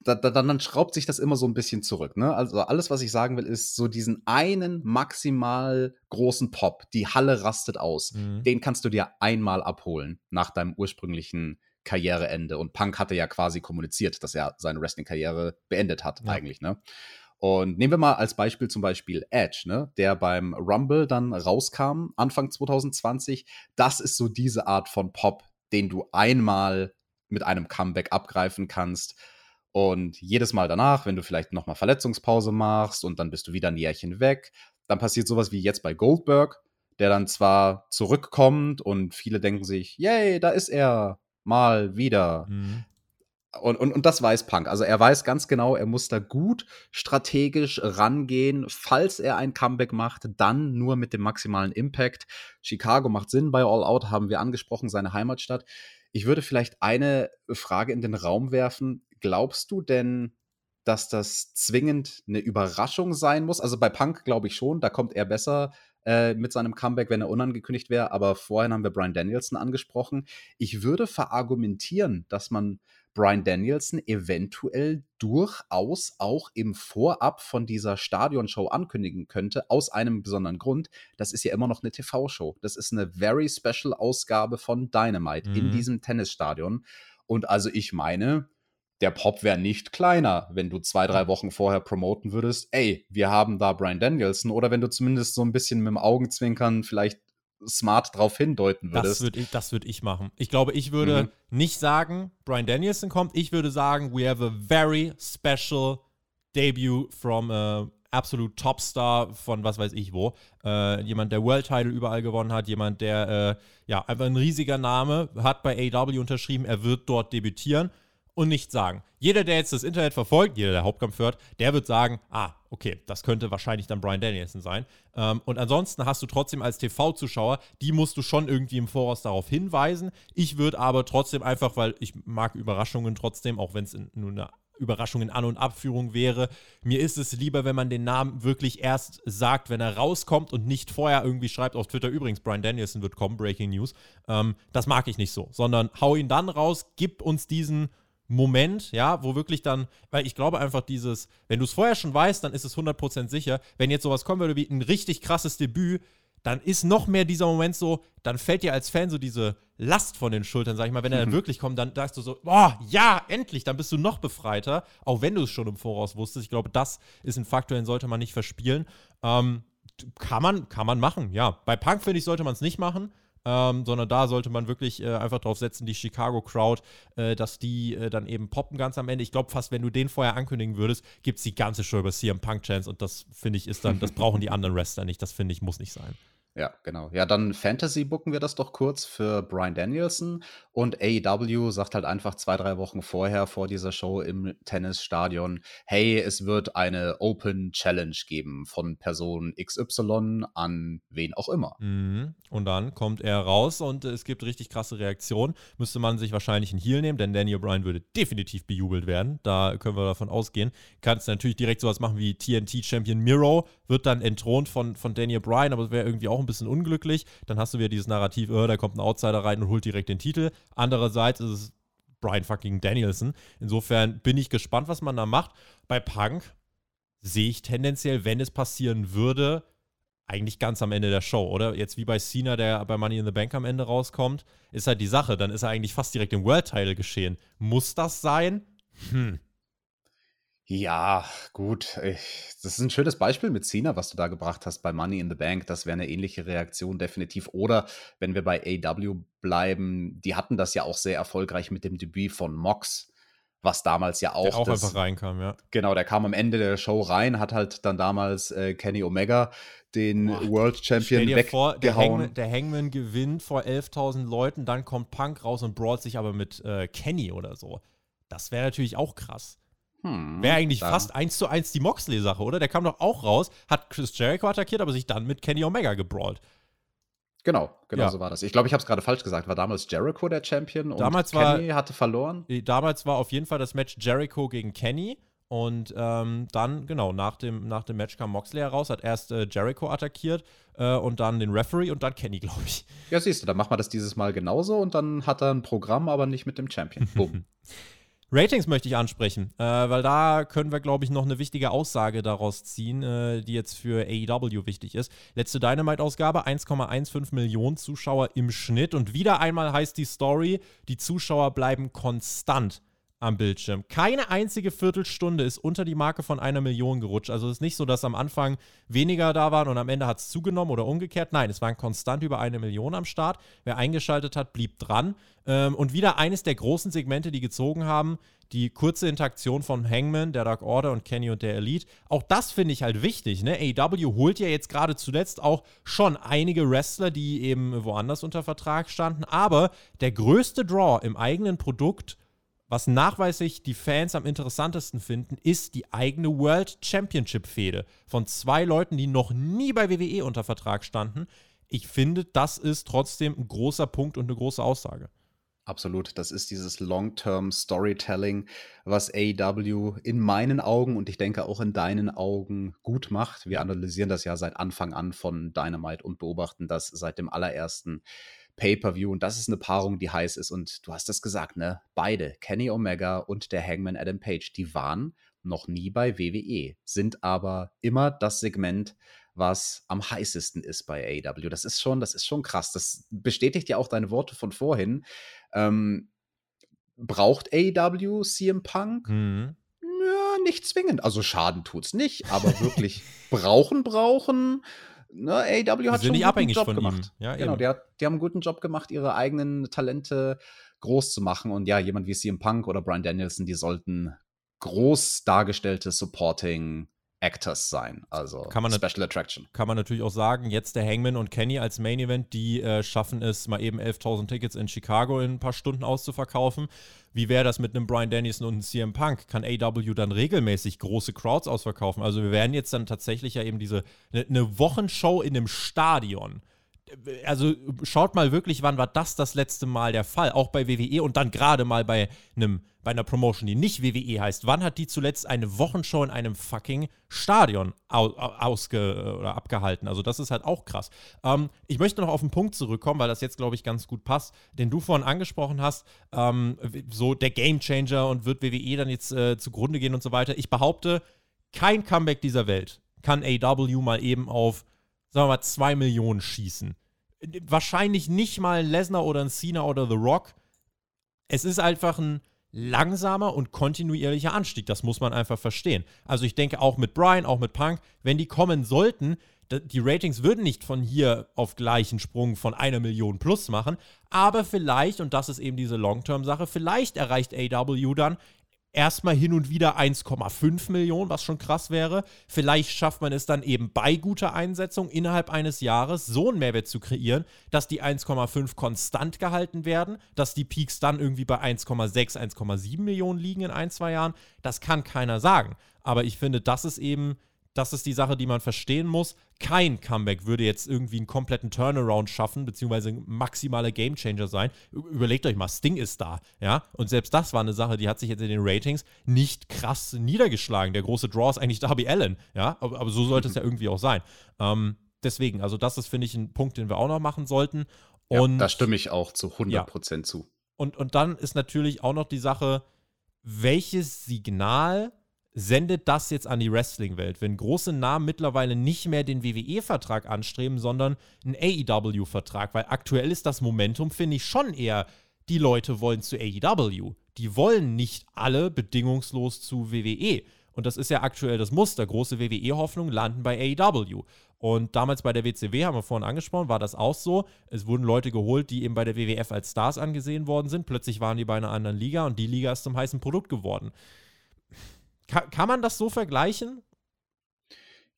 Da, da, dann schraubt sich das immer so ein bisschen zurück. Ne? Also alles, was ich sagen will, ist so diesen einen maximal großen Pop. Die Halle rastet aus. Mhm. Den kannst du dir einmal abholen nach deinem ursprünglichen Karriereende. Und Punk hatte ja quasi kommuniziert, dass er seine Wrestling-Karriere beendet hat, ja. eigentlich. Ne? Und nehmen wir mal als Beispiel zum Beispiel Edge, ne, der beim Rumble dann rauskam, Anfang 2020. Das ist so diese Art von Pop, den du einmal mit einem Comeback abgreifen kannst. Und jedes Mal danach, wenn du vielleicht nochmal Verletzungspause machst und dann bist du wieder ein Jährchen weg, dann passiert sowas wie jetzt bei Goldberg, der dann zwar zurückkommt und viele denken sich, yay, da ist er mal wieder. Mhm. Und, und, und das weiß Punk. Also er weiß ganz genau, er muss da gut strategisch rangehen. Falls er ein Comeback macht, dann nur mit dem maximalen Impact. Chicago macht Sinn bei All Out, haben wir angesprochen, seine Heimatstadt. Ich würde vielleicht eine Frage in den Raum werfen. Glaubst du denn, dass das zwingend eine Überraschung sein muss? Also bei Punk glaube ich schon, da kommt er besser äh, mit seinem Comeback, wenn er unangekündigt wäre. Aber vorhin haben wir Brian Danielson angesprochen. Ich würde verargumentieren, dass man Brian Danielson eventuell durchaus auch im Vorab von dieser Stadionshow ankündigen könnte, aus einem besonderen Grund. Das ist ja immer noch eine TV-Show. Das ist eine very special Ausgabe von Dynamite mhm. in diesem Tennisstadion. Und also ich meine, der Pop wäre nicht kleiner, wenn du zwei, drei Wochen vorher promoten würdest, ey, wir haben da Brian Danielson, oder wenn du zumindest so ein bisschen mit dem Augenzwinkern vielleicht smart drauf hindeuten würdest. Das würde ich, würd ich machen. Ich glaube, ich würde mhm. nicht sagen, Brian Danielson kommt. Ich würde sagen, we have a very special debut from a absolute Topstar von was weiß ich wo. Äh, jemand, der World Title überall gewonnen hat, jemand, der äh, ja einfach ein riesiger Name hat bei AW unterschrieben. Er wird dort debütieren und nichts sagen. Jeder, der jetzt das Internet verfolgt, jeder, der Hauptkampf hört, der wird sagen, ah, okay, das könnte wahrscheinlich dann Brian Danielson sein. Ähm, und ansonsten hast du trotzdem als TV-Zuschauer, die musst du schon irgendwie im Voraus darauf hinweisen. Ich würde aber trotzdem einfach, weil ich mag Überraschungen trotzdem, auch wenn es nur eine Überraschung in An- und Abführung wäre. Mir ist es lieber, wenn man den Namen wirklich erst sagt, wenn er rauskommt und nicht vorher irgendwie schreibt auf Twitter, übrigens, Brian Danielson wird kommen, Breaking News. Ähm, das mag ich nicht so, sondern hau ihn dann raus, gib uns diesen Moment, ja, wo wirklich dann, weil ich glaube einfach dieses, wenn du es vorher schon weißt, dann ist es 100% sicher, wenn jetzt sowas kommen würde wie ein richtig krasses Debüt, dann ist noch mehr dieser Moment so, dann fällt dir als Fan so diese Last von den Schultern, sag ich mal, wenn er dann mhm. wirklich kommt, dann sagst du so, boah, ja, endlich, dann bist du noch befreiter, auch wenn du es schon im Voraus wusstest. Ich glaube, das ist ein Faktor, den sollte man nicht verspielen. Ähm, kann man, kann man machen, ja. Bei Punk, finde ich, sollte man es nicht machen ähm, sondern da sollte man wirklich äh, einfach drauf setzen, die Chicago Crowd, äh, dass die äh, dann eben poppen ganz am Ende. Ich glaube fast, wenn du den vorher ankündigen würdest, gibt es die ganze Show über CM Punk Chance und das finde ich ist dann, das brauchen die anderen Wrestler nicht. Das finde ich muss nicht sein. Ja, genau. Ja, dann Fantasy booken wir das doch kurz für Brian Danielson und AEW sagt halt einfach zwei, drei Wochen vorher vor dieser Show im Tennisstadion, hey, es wird eine Open Challenge geben von Person XY an wen auch immer. Mhm. Und dann kommt er raus und es gibt richtig krasse Reaktionen. Müsste man sich wahrscheinlich einen Heal nehmen, denn Daniel Bryan würde definitiv bejubelt werden. Da können wir davon ausgehen. Kannst natürlich direkt sowas machen wie TNT-Champion Miro, wird dann entthront von, von Daniel Bryan, aber es wäre irgendwie auch ein bisschen unglücklich. Dann hast du wieder dieses Narrativ, oh, da kommt ein Outsider rein und holt direkt den Titel. Andererseits ist es Brian fucking Danielson. Insofern bin ich gespannt, was man da macht. Bei Punk sehe ich tendenziell, wenn es passieren würde, eigentlich ganz am Ende der Show, oder? Jetzt wie bei Cena, der bei Money in the Bank am Ende rauskommt, ist halt die Sache. Dann ist er eigentlich fast direkt im World Title geschehen. Muss das sein? Hm. Ja, gut. Ich, das ist ein schönes Beispiel mit Cena, was du da gebracht hast bei Money in the Bank. Das wäre eine ähnliche Reaktion definitiv. Oder wenn wir bei AW bleiben, die hatten das ja auch sehr erfolgreich mit dem Debüt von Mox, was damals ja auch. Der auch das, einfach reinkam, ja. Genau, der kam am Ende der Show rein, hat halt dann damals äh, Kenny Omega den Boah, World Champion weggehauen. Vor, der, Hangman, der Hangman gewinnt vor 11.000 Leuten, dann kommt Punk raus und brawlt sich aber mit äh, Kenny oder so. Das wäre natürlich auch krass. Hm, Wäre eigentlich dann. fast eins zu eins die Moxley-Sache, oder? Der kam doch auch raus, hat Chris Jericho attackiert, aber sich dann mit Kenny Omega gebrawlt. Genau, genau ja. so war das. Ich glaube, ich habe es gerade falsch gesagt. War damals Jericho der Champion und damals Kenny war, hatte verloren? Damals war auf jeden Fall das Match Jericho gegen Kenny. Und ähm, dann, genau, nach dem, nach dem Match kam Moxley heraus, hat erst äh, Jericho attackiert äh, und dann den Referee und dann Kenny, glaube ich. Ja, siehst du, dann machen wir das dieses Mal genauso und dann hat er ein Programm, aber nicht mit dem Champion. Boom. Ratings möchte ich ansprechen, äh, weil da können wir, glaube ich, noch eine wichtige Aussage daraus ziehen, äh, die jetzt für AEW wichtig ist. Letzte Dynamite-Ausgabe, 1,15 Millionen Zuschauer im Schnitt. Und wieder einmal heißt die Story, die Zuschauer bleiben konstant am Bildschirm. Keine einzige Viertelstunde ist unter die Marke von einer Million gerutscht. Also es ist nicht so, dass am Anfang weniger da waren und am Ende hat es zugenommen oder umgekehrt. Nein, es waren konstant über eine Million am Start. Wer eingeschaltet hat, blieb dran. Ähm, und wieder eines der großen Segmente, die gezogen haben, die kurze Interaktion von Hangman, der Dark Order und Kenny und der Elite. Auch das finde ich halt wichtig. Ne? AEW holt ja jetzt gerade zuletzt auch schon einige Wrestler, die eben woanders unter Vertrag standen. Aber der größte Draw im eigenen Produkt was nachweislich die Fans am interessantesten finden, ist die eigene World Championship-Fehde von zwei Leuten, die noch nie bei WWE unter Vertrag standen. Ich finde, das ist trotzdem ein großer Punkt und eine große Aussage. Absolut, das ist dieses Long-Term Storytelling, was AEW in meinen Augen und ich denke auch in deinen Augen gut macht. Wir analysieren das ja seit Anfang an von Dynamite und beobachten das seit dem allerersten Pay-per-View und das ist eine Paarung, die heiß ist und du hast es gesagt, ne? Beide, Kenny Omega und der Hangman Adam Page, die waren noch nie bei WWE, sind aber immer das Segment, was am heißesten ist bei AEW. Das ist schon, das ist schon krass. Das bestätigt ja auch deine Worte von vorhin. Ähm, braucht AEW CM Punk? Mhm. Ja, nicht zwingend. Also Schaden tut's nicht, aber wirklich brauchen, brauchen ne, AEW hat schon einen guten Job gemacht. Ja, genau, die, die, haben einen guten Job gemacht, ihre eigenen Talente groß zu machen. Und ja, jemand wie CM Punk oder Brian Danielson, die sollten groß dargestellte Supporting Actors sein, also kann man Special Attraction. Kann man natürlich auch sagen, jetzt der Hangman und Kenny als Main Event, die äh, schaffen es, mal eben 11.000 Tickets in Chicago in ein paar Stunden auszuverkaufen. Wie wäre das mit einem Brian Dennison und einem CM Punk? Kann AW dann regelmäßig große Crowds ausverkaufen? Also wir werden jetzt dann tatsächlich ja eben diese, eine ne Wochenshow in einem Stadion also schaut mal wirklich, wann war das das letzte Mal der Fall? Auch bei WWE und dann gerade mal bei einem bei einer Promotion, die nicht WWE heißt. Wann hat die zuletzt eine Wochenshow in einem fucking Stadion ausge oder abgehalten? Also das ist halt auch krass. Ähm, ich möchte noch auf den Punkt zurückkommen, weil das jetzt glaube ich ganz gut passt, den du vorhin angesprochen hast. Ähm, so der Gamechanger und wird WWE dann jetzt äh, zugrunde gehen und so weiter. Ich behaupte, kein Comeback dieser Welt kann AW mal eben auf sagen wir mal, zwei Millionen schießen. Wahrscheinlich nicht mal ein Lesnar oder ein Cena oder The Rock. Es ist einfach ein langsamer und kontinuierlicher Anstieg. Das muss man einfach verstehen. Also ich denke auch mit Brian, auch mit Punk, wenn die kommen sollten, die Ratings würden nicht von hier auf gleichen Sprung von einer Million plus machen, aber vielleicht, und das ist eben diese Long-Term-Sache, vielleicht erreicht AW dann erstmal hin und wieder 1,5 Millionen, was schon krass wäre. Vielleicht schafft man es dann eben bei guter Einsetzung innerhalb eines Jahres so einen Mehrwert zu kreieren, dass die 1,5 konstant gehalten werden, dass die Peaks dann irgendwie bei 1,6, 1,7 Millionen liegen in ein, zwei Jahren. Das kann keiner sagen. Aber ich finde, das ist eben das ist die Sache, die man verstehen muss. Kein Comeback würde jetzt irgendwie einen kompletten Turnaround schaffen, beziehungsweise ein maximaler Gamechanger sein. Überlegt euch mal, Sting ist da, ja. Und selbst das war eine Sache, die hat sich jetzt in den Ratings nicht krass niedergeschlagen. Der große Draw ist eigentlich Darby Allen, ja. Aber, aber so sollte es ja irgendwie auch sein. Ähm, deswegen, also das ist, finde ich, ein Punkt, den wir auch noch machen sollten. Und ja, da stimme ich auch zu 100% ja. zu. Und, und dann ist natürlich auch noch die Sache, welches Signal sendet das jetzt an die Wrestling-Welt, wenn große Namen mittlerweile nicht mehr den WWE-Vertrag anstreben, sondern einen AEW-Vertrag? Weil aktuell ist das Momentum, finde ich, schon eher, die Leute wollen zu AEW. Die wollen nicht alle bedingungslos zu WWE. Und das ist ja aktuell das Muster. Große WWE-Hoffnungen landen bei AEW. Und damals bei der WCW, haben wir vorhin angesprochen, war das auch so. Es wurden Leute geholt, die eben bei der WWF als Stars angesehen worden sind. Plötzlich waren die bei einer anderen Liga und die Liga ist zum heißen Produkt geworden. Kann, kann man das so vergleichen?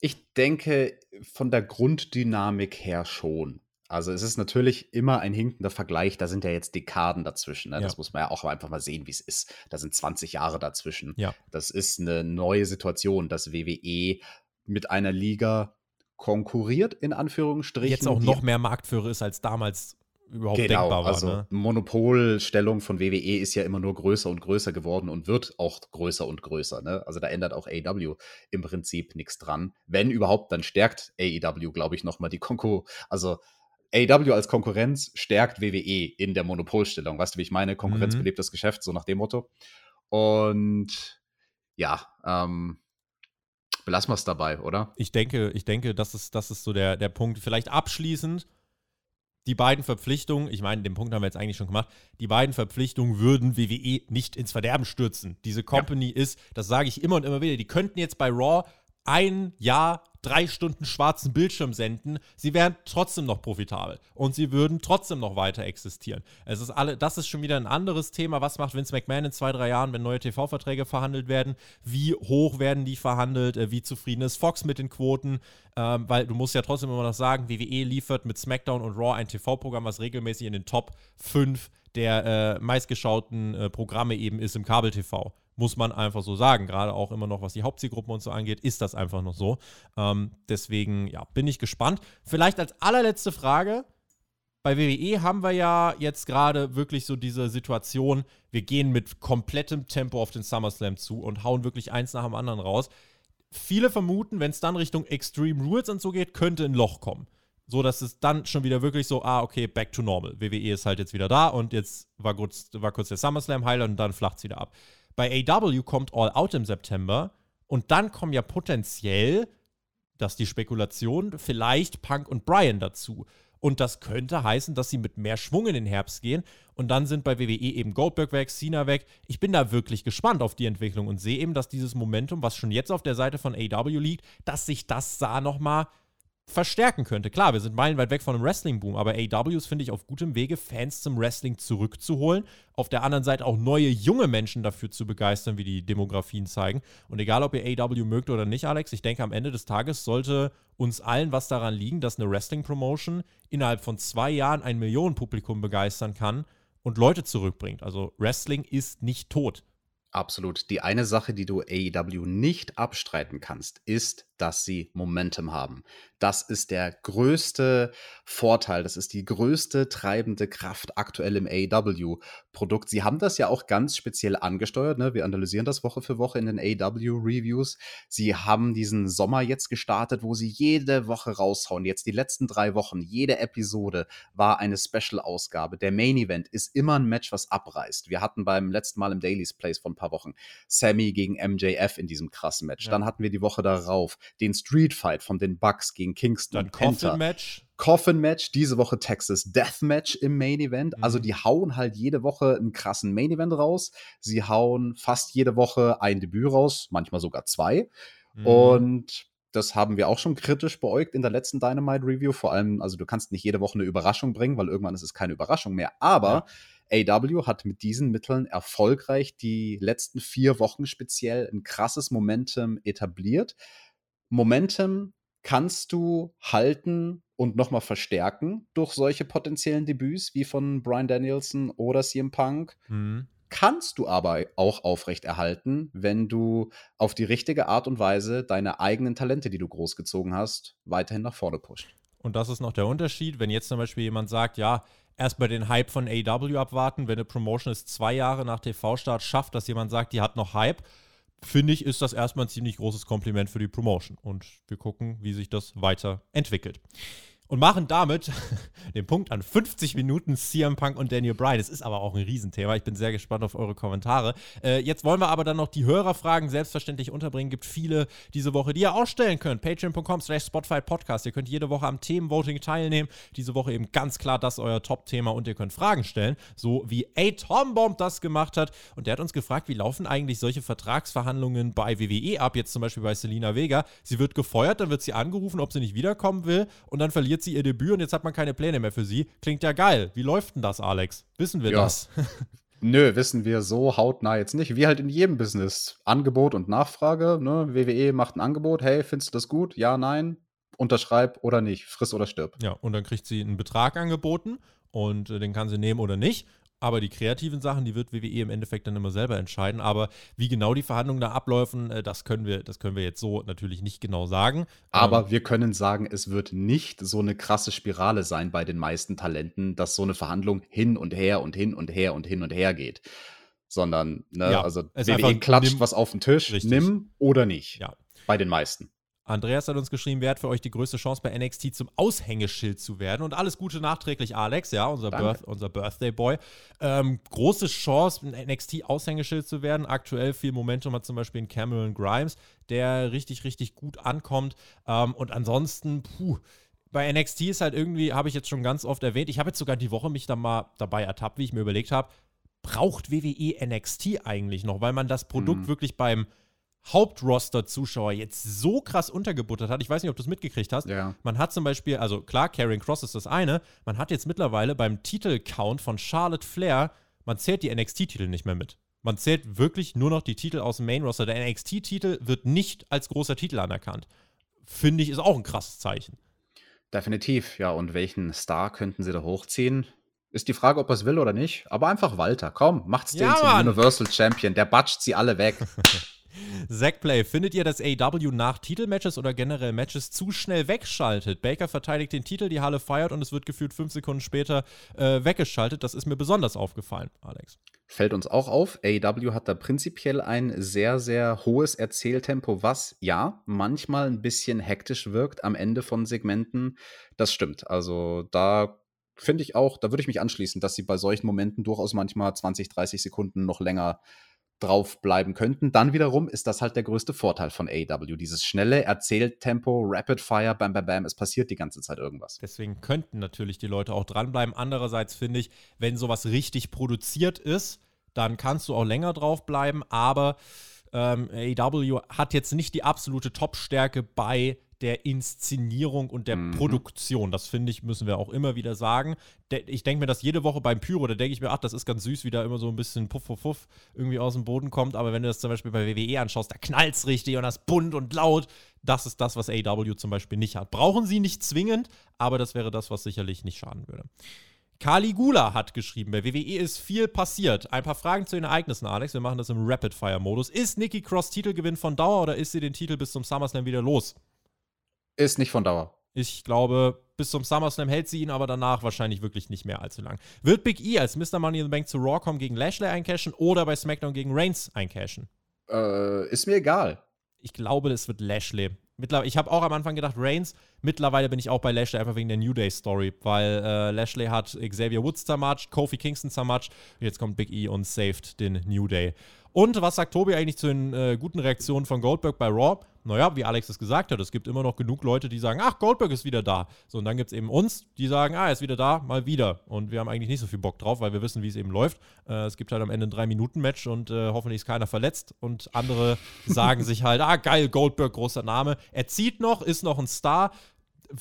Ich denke, von der Grunddynamik her schon. Also es ist natürlich immer ein hinkender Vergleich, da sind ja jetzt Dekaden dazwischen. Ne? Ja. Das muss man ja auch einfach mal sehen, wie es ist. Da sind 20 Jahre dazwischen. Ja. Das ist eine neue Situation, dass WWE mit einer Liga konkurriert, in Anführungsstrichen. Jetzt auch noch mehr Marktführer ist als damals überhaupt genau, denkbar war. Also ne? Monopolstellung von WWE ist ja immer nur größer und größer geworden und wird auch größer und größer. Ne? Also da ändert auch AEW im Prinzip nichts dran. Wenn überhaupt, dann stärkt AEW, glaube ich, nochmal die Konkurrenz. Also AEW als Konkurrenz stärkt WWE in der Monopolstellung. Weißt du, wie ich meine? Konkurrenz mhm. belebt das Geschäft, so nach dem Motto. Und ja, ähm, belassen wir es dabei, oder? Ich denke, ich denke, das ist, das ist so der, der Punkt. Vielleicht abschließend die beiden Verpflichtungen, ich meine, den Punkt haben wir jetzt eigentlich schon gemacht, die beiden Verpflichtungen würden WWE nicht ins Verderben stürzen. Diese Company ja. ist, das sage ich immer und immer wieder, die könnten jetzt bei Raw ein Jahr drei Stunden schwarzen Bildschirm senden, sie wären trotzdem noch profitabel und sie würden trotzdem noch weiter existieren. Es ist alle, das ist schon wieder ein anderes Thema. Was macht Vince McMahon in zwei, drei Jahren, wenn neue TV-Verträge verhandelt werden? Wie hoch werden die verhandelt? Äh, wie zufrieden ist Fox mit den Quoten? Ähm, weil du musst ja trotzdem immer noch sagen, WWE liefert mit SmackDown und Raw ein TV-Programm, was regelmäßig in den Top 5 der äh, meistgeschauten äh, Programme eben ist im Kabel-TV muss man einfach so sagen. Gerade auch immer noch, was die Hauptzielgruppen und so angeht, ist das einfach noch so. Ähm, deswegen, ja, bin ich gespannt. Vielleicht als allerletzte Frage. Bei WWE haben wir ja jetzt gerade wirklich so diese Situation, wir gehen mit komplettem Tempo auf den SummerSlam zu und hauen wirklich eins nach dem anderen raus. Viele vermuten, wenn es dann Richtung Extreme Rules und so geht, könnte ein Loch kommen. So dass es dann schon wieder wirklich so, ah, okay, back to normal. WWE ist halt jetzt wieder da und jetzt war kurz, war kurz der SummerSlam Highlight und dann flacht es wieder ab. Bei AW kommt All Out im September und dann kommen ja potenziell, das ist die Spekulation, vielleicht Punk und Brian dazu. Und das könnte heißen, dass sie mit mehr Schwung in den Herbst gehen. Und dann sind bei WWE eben Goldberg weg, Cena weg. Ich bin da wirklich gespannt auf die Entwicklung und sehe eben, dass dieses Momentum, was schon jetzt auf der Seite von AW liegt, dass sich das sah nochmal verstärken könnte. Klar, wir sind meilenweit weg von einem Wrestling-Boom, aber AWs finde ich auf gutem Wege, Fans zum Wrestling zurückzuholen. Auf der anderen Seite auch neue junge Menschen dafür zu begeistern, wie die Demografien zeigen. Und egal, ob ihr AW mögt oder nicht, Alex, ich denke, am Ende des Tages sollte uns allen was daran liegen, dass eine Wrestling-Promotion innerhalb von zwei Jahren ein Millionenpublikum begeistern kann und Leute zurückbringt. Also Wrestling ist nicht tot. Absolut. Die eine Sache, die du AEW nicht abstreiten kannst, ist, dass sie Momentum haben. Das ist der größte Vorteil, das ist die größte treibende Kraft aktuell im AEW-Produkt. Sie haben das ja auch ganz speziell angesteuert. Ne? Wir analysieren das Woche für Woche in den AEW-Reviews. Sie haben diesen Sommer jetzt gestartet, wo sie jede Woche raushauen. Jetzt die letzten drei Wochen, jede Episode war eine Special-Ausgabe. Der Main-Event ist immer ein Match, was abreißt. Wir hatten beim letzten Mal im Daily's Place vor ein paar Wochen Sammy gegen MJF in diesem krassen Match. Ja. Dann hatten wir die Woche darauf den Street Fight von den Bucks gegen Kingston. Dann Coffin Match. Coffin Match, diese Woche Texas Death Match im Main Event. Mhm. Also die hauen halt jede Woche einen krassen Main Event raus. Sie hauen fast jede Woche ein Debüt raus, manchmal sogar zwei. Mhm. Und das haben wir auch schon kritisch beäugt in der letzten Dynamite Review. Vor allem, also du kannst nicht jede Woche eine Überraschung bringen, weil irgendwann ist es keine Überraschung mehr. Aber ja AW hat mit diesen Mitteln erfolgreich die letzten vier Wochen speziell ein krasses Momentum etabliert. Momentum kannst du halten und nochmal verstärken durch solche potenziellen Debüts wie von Brian Danielson oder CM Punk. Mhm. Kannst du aber auch aufrechterhalten, wenn du auf die richtige Art und Weise deine eigenen Talente, die du großgezogen hast, weiterhin nach vorne pusht. Und das ist noch der Unterschied, wenn jetzt zum Beispiel jemand sagt, ja, erstmal den Hype von AW abwarten, wenn eine Promotion es zwei Jahre nach TV-Start schafft, dass jemand sagt, die hat noch Hype, finde ich, ist das erstmal ein ziemlich großes Kompliment für die Promotion. Und wir gucken, wie sich das weiterentwickelt und machen damit den Punkt an 50 Minuten CM Punk und Daniel Bryan. Es ist aber auch ein Riesenthema. Ich bin sehr gespannt auf eure Kommentare. Äh, jetzt wollen wir aber dann noch die Hörerfragen selbstverständlich unterbringen. Gibt viele diese Woche, die ihr auch stellen könnt. Patreon.com slash Spotify Podcast. Ihr könnt jede Woche am Themenvoting teilnehmen. Diese Woche eben ganz klar das euer Top-Thema und ihr könnt Fragen stellen. So wie A. Tombomb das gemacht hat. Und der hat uns gefragt, wie laufen eigentlich solche Vertragsverhandlungen bei WWE ab? Jetzt zum Beispiel bei Selina Vega. Sie wird gefeuert, dann wird sie angerufen, ob sie nicht wiederkommen will. Und dann verliert verliert sie ihr Debüt und jetzt hat man keine Pläne mehr für sie. Klingt ja geil. Wie läuft denn das, Alex? Wissen wir ja. das? Nö, wissen wir so hautnah jetzt nicht. Wie halt in jedem Business. Angebot und Nachfrage. Ne? WWE macht ein Angebot. Hey, findest du das gut? Ja, nein. Unterschreib oder nicht. Friss oder stirb. Ja, und dann kriegt sie einen Betrag angeboten und äh, den kann sie nehmen oder nicht. Aber die kreativen Sachen, die wird WWE im Endeffekt dann immer selber entscheiden. Aber wie genau die Verhandlungen da abläufen, äh, das können wir, das können wir jetzt so natürlich nicht genau sagen. Aber ähm, wir können sagen, es wird nicht so eine krasse Spirale sein bei den meisten Talenten, dass so eine Verhandlung hin und her und hin und her und hin und her geht. Sondern, ne, ja, also WWE klatscht nimm, was auf den Tisch, richtig. nimm oder nicht. Ja. Bei den meisten. Andreas hat uns geschrieben, wer hat für euch die größte Chance bei NXT zum Aushängeschild zu werden? Und alles Gute nachträglich, Alex, ja, unser, Birth, unser Birthday Boy. Ähm, große Chance, ein NXT-Aushängeschild zu werden. Aktuell viel Momentum hat zum Beispiel in Cameron Grimes, der richtig, richtig gut ankommt. Ähm, und ansonsten, puh, bei NXT ist halt irgendwie, habe ich jetzt schon ganz oft erwähnt, ich habe jetzt sogar die Woche mich da mal dabei ertappt, wie ich mir überlegt habe, braucht WWE NXT eigentlich noch? Weil man das Produkt mhm. wirklich beim Hauptroster-Zuschauer jetzt so krass untergebuttert hat. Ich weiß nicht, ob du es mitgekriegt hast. Ja. Man hat zum Beispiel, also klar, Karrion Cross ist das eine. Man hat jetzt mittlerweile beim Titelcount von Charlotte Flair, man zählt die NXT-Titel nicht mehr mit. Man zählt wirklich nur noch die Titel aus dem Main-Roster. Der NXT-Titel wird nicht als großer Titel anerkannt. Finde ich, ist auch ein krasses Zeichen. Definitiv, ja. Und welchen Star könnten sie da hochziehen? Ist die Frage, ob er es will oder nicht. Aber einfach Walter. Komm, macht's den ja, zum Mann. Universal Champion. Der batscht sie alle weg. Zackplay, findet ihr, dass AW nach Titelmatches oder generell Matches zu schnell wegschaltet? Baker verteidigt den Titel, die Halle feiert und es wird gefühlt fünf Sekunden später äh, weggeschaltet. Das ist mir besonders aufgefallen, Alex. Fällt uns auch auf, AW hat da prinzipiell ein sehr, sehr hohes Erzähltempo, was ja manchmal ein bisschen hektisch wirkt am Ende von Segmenten. Das stimmt. Also da finde ich auch, da würde ich mich anschließen, dass sie bei solchen Momenten durchaus manchmal 20, 30 Sekunden noch länger drauf bleiben könnten. Dann wiederum ist das halt der größte Vorteil von AW. Dieses schnelle Erzähltempo, Rapid Fire, bam, bam, bam, es passiert die ganze Zeit irgendwas. Deswegen könnten natürlich die Leute auch dranbleiben. Andererseits finde ich, wenn sowas richtig produziert ist, dann kannst du auch länger drauf bleiben, aber ähm, AW hat jetzt nicht die absolute Top-Stärke bei der Inszenierung und der mhm. Produktion. Das finde ich, müssen wir auch immer wieder sagen. ich denke mir das jede Woche beim Pyro, da denke ich mir, ach, das ist ganz süß, wie da immer so ein bisschen Puff, Puff, Puff irgendwie aus dem Boden kommt. Aber wenn du das zum Beispiel bei WWE anschaust, da knallt es richtig und das bunt und laut. Das ist das, was AW zum Beispiel nicht hat. Brauchen sie nicht zwingend, aber das wäre das, was sicherlich nicht schaden würde. Caligula hat geschrieben, bei WWE ist viel passiert. Ein paar Fragen zu den Ereignissen, Alex. Wir machen das im Rapid-Fire-Modus. Ist Nikki Cross Titelgewinn von Dauer oder ist sie den Titel bis zum SummerSlam wieder los? Ist nicht von Dauer. Ich glaube, bis zum SummerSlam hält sie ihn, aber danach wahrscheinlich wirklich nicht mehr allzu lang. Wird Big E als Mr. Money in the Bank zu Raw kommen gegen Lashley eincashen oder bei SmackDown gegen Reigns eincashen? Äh, ist mir egal. Ich glaube, es wird Lashley. Mittlerweile, ich habe auch am Anfang gedacht, Reigns. Mittlerweile bin ich auch bei Lashley einfach wegen der New Day Story, weil äh, Lashley hat Xavier Woods zermatscht, Kofi Kingston zermatscht. Jetzt kommt Big E und saved den New Day. Und was sagt Tobi eigentlich zu den äh, guten Reaktionen von Goldberg bei Raw? Naja, wie Alex es gesagt hat, es gibt immer noch genug Leute, die sagen, ach, Goldberg ist wieder da. So, und dann gibt es eben uns, die sagen, ah, er ist wieder da, mal wieder. Und wir haben eigentlich nicht so viel Bock drauf, weil wir wissen, wie es eben läuft. Äh, es gibt halt am Ende ein Drei-Minuten-Match und äh, hoffentlich ist keiner verletzt. Und andere sagen sich halt, ah, geil, Goldberg, großer Name. Er zieht noch, ist noch ein Star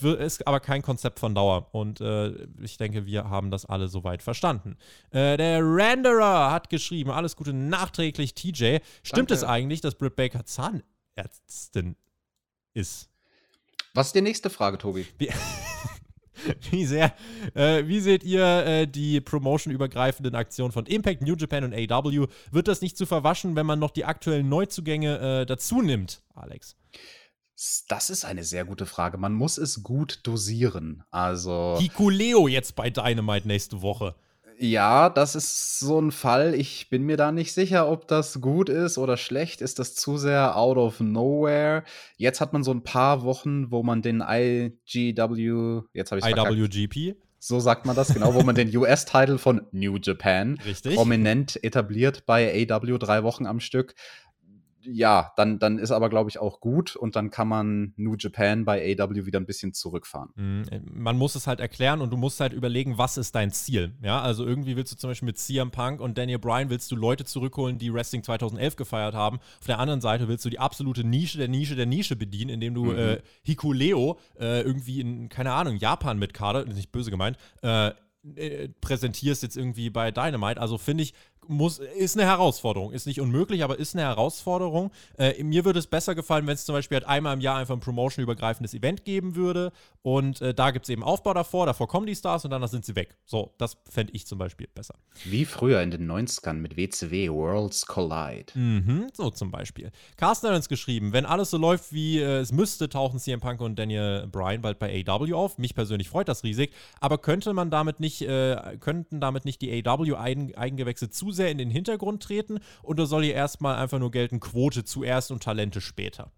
ist aber kein Konzept von Dauer. Und äh, ich denke, wir haben das alle soweit verstanden. Äh, der Renderer hat geschrieben: Alles Gute nachträglich, TJ. Stimmt Danke. es eigentlich, dass Britt Baker Zahnärztin ist? Was ist die nächste Frage, Tobi? Wie, wie sehr, äh, wie seht ihr äh, die Promotion-übergreifenden Aktionen von Impact, New Japan und AW? Wird das nicht zu verwaschen, wenn man noch die aktuellen Neuzugänge äh, dazu nimmt, Alex? Das ist eine sehr gute Frage. Man muss es gut dosieren. Also. Hikuleo jetzt bei Dynamite nächste Woche. Ja, das ist so ein Fall. Ich bin mir da nicht sicher, ob das gut ist oder schlecht. Ist das zu sehr out of nowhere? Jetzt hat man so ein paar Wochen, wo man den IGW, jetzt habe ich IWGP. So sagt man das, genau, wo man den US-Title von New Japan Richtig. prominent etabliert bei AW drei Wochen am Stück ja, dann, dann ist aber, glaube ich, auch gut und dann kann man New Japan bei AW wieder ein bisschen zurückfahren. Mhm. Äh, man muss es halt erklären und du musst halt überlegen, was ist dein Ziel. Ja, also irgendwie willst du zum Beispiel mit CM Punk und Daniel Bryan willst du Leute zurückholen, die Wrestling 2011 gefeiert haben. Auf der anderen Seite willst du die absolute Nische der Nische der Nische bedienen, indem du mhm. äh, Hikuleo äh, irgendwie in, keine Ahnung, Japan mit Kader, nicht böse gemeint, äh, äh präsentierst jetzt irgendwie bei Dynamite. Also finde ich, muss, ist eine Herausforderung. Ist nicht unmöglich, aber ist eine Herausforderung. Äh, mir würde es besser gefallen, wenn es zum Beispiel halt einmal im Jahr einfach ein Promotion-übergreifendes Event geben würde. Und äh, da gibt es eben Aufbau davor, davor kommen die Stars und dann sind sie weg. So, das fände ich zum Beispiel besser. Wie früher in den 90ern mit WCW, Worlds Collide. Mhm, so zum Beispiel. Carsten hat uns geschrieben, wenn alles so läuft, wie äh, es müsste, tauchen CM Punk und Daniel Bryan bald bei AW auf. Mich persönlich freut das riesig. Aber könnte man damit nicht, äh, könnten damit nicht die AW-Eigengewächse zu sehr in den Hintergrund treten oder soll hier erstmal einfach nur gelten, Quote zuerst und Talente später?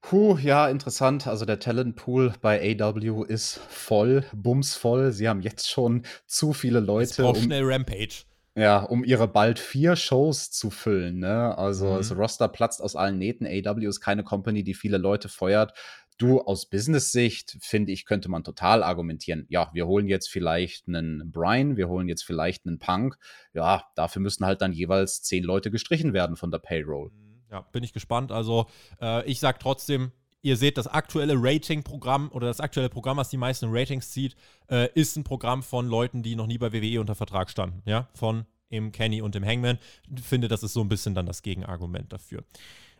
Puh, ja, interessant. Also der Talentpool bei AW ist voll, bumsvoll. Sie haben jetzt schon zu viele Leute. Um, schnell Rampage. Ja, um ihre bald vier Shows zu füllen. Ne? Also mhm. das Roster platzt aus allen Nähten. AW ist keine Company, die viele Leute feuert. Du, aus Business-Sicht, finde ich, könnte man total argumentieren. Ja, wir holen jetzt vielleicht einen Brian, wir holen jetzt vielleicht einen Punk. Ja, dafür müssen halt dann jeweils zehn Leute gestrichen werden von der Payroll. Mhm. Ja, bin ich gespannt. Also, äh, ich sag trotzdem, ihr seht, das aktuelle Rating-Programm oder das aktuelle Programm, was die meisten Ratings zieht, äh, ist ein Programm von Leuten, die noch nie bei WWE unter Vertrag standen. Ja, von im Kenny und dem Hangman. Ich finde, das ist so ein bisschen dann das Gegenargument dafür.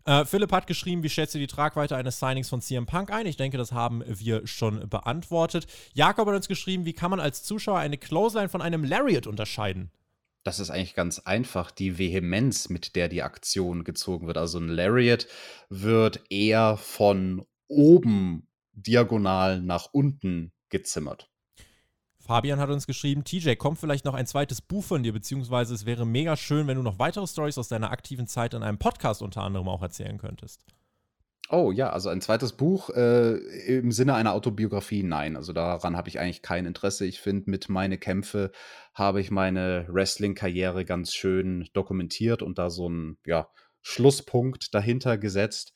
Äh, Philipp hat geschrieben, wie schätzt du die Tragweite eines Signings von CM Punk ein? Ich denke, das haben wir schon beantwortet. Jakob hat uns geschrieben, wie kann man als Zuschauer eine Clothesline von einem Lariat unterscheiden? Das ist eigentlich ganz einfach, die Vehemenz, mit der die Aktion gezogen wird. Also ein Lariat wird eher von oben diagonal nach unten gezimmert. Fabian hat uns geschrieben, TJ, kommt vielleicht noch ein zweites Buch von dir, beziehungsweise es wäre mega schön, wenn du noch weitere Stories aus deiner aktiven Zeit in einem Podcast unter anderem auch erzählen könntest. Oh ja, also ein zweites Buch äh, im Sinne einer Autobiografie, nein. Also daran habe ich eigentlich kein Interesse. Ich finde, mit meine Kämpfe habe ich meine Wrestling-Karriere ganz schön dokumentiert und da so einen ja, Schlusspunkt dahinter gesetzt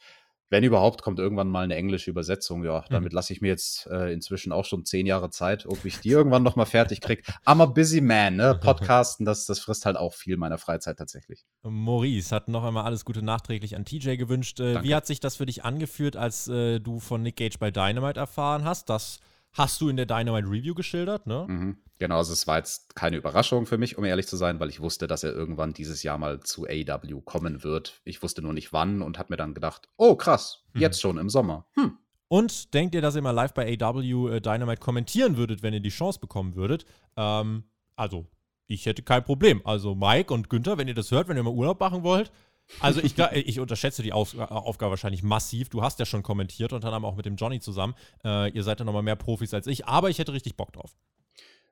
wenn überhaupt, kommt irgendwann mal eine englische Übersetzung. Ja, damit mhm. lasse ich mir jetzt äh, inzwischen auch schon zehn Jahre Zeit, ob ich die irgendwann noch mal fertig kriege. I'm a busy man, ne? Podcasten, das, das frisst halt auch viel meiner Freizeit tatsächlich. Maurice hat noch einmal alles Gute nachträglich an TJ gewünscht. Äh, wie hat sich das für dich angeführt, als äh, du von Nick Gage bei Dynamite erfahren hast? Das hast du in der Dynamite Review geschildert, ne? Mhm. Genau, also es war jetzt keine Überraschung für mich, um ehrlich zu sein, weil ich wusste, dass er irgendwann dieses Jahr mal zu AEW kommen wird. Ich wusste nur nicht wann und habe mir dann gedacht, oh krass, mhm. jetzt schon im Sommer. Hm. Und denkt ihr, dass ihr mal live bei AEW äh, Dynamite kommentieren würdet, wenn ihr die Chance bekommen würdet? Ähm, also, ich hätte kein Problem. Also Mike und Günther, wenn ihr das hört, wenn ihr mal Urlaub machen wollt, also ich, ich unterschätze die Auf Aufgabe wahrscheinlich massiv. Du hast ja schon kommentiert und dann auch mit dem Johnny zusammen. Äh, ihr seid ja nochmal mehr Profis als ich, aber ich hätte richtig Bock drauf.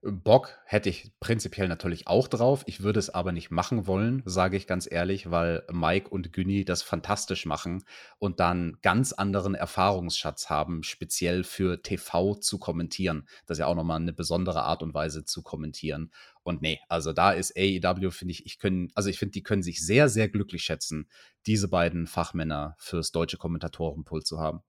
Bock hätte ich prinzipiell natürlich auch drauf. Ich würde es aber nicht machen wollen, sage ich ganz ehrlich, weil Mike und Günni das fantastisch machen und dann ganz anderen Erfahrungsschatz haben, speziell für TV zu kommentieren. Das ist ja auch nochmal eine besondere Art und Weise zu kommentieren. Und nee, also da ist AEW, finde ich, ich können, also ich finde, die können sich sehr, sehr glücklich schätzen, diese beiden Fachmänner fürs deutsche Kommentatorenpult zu haben.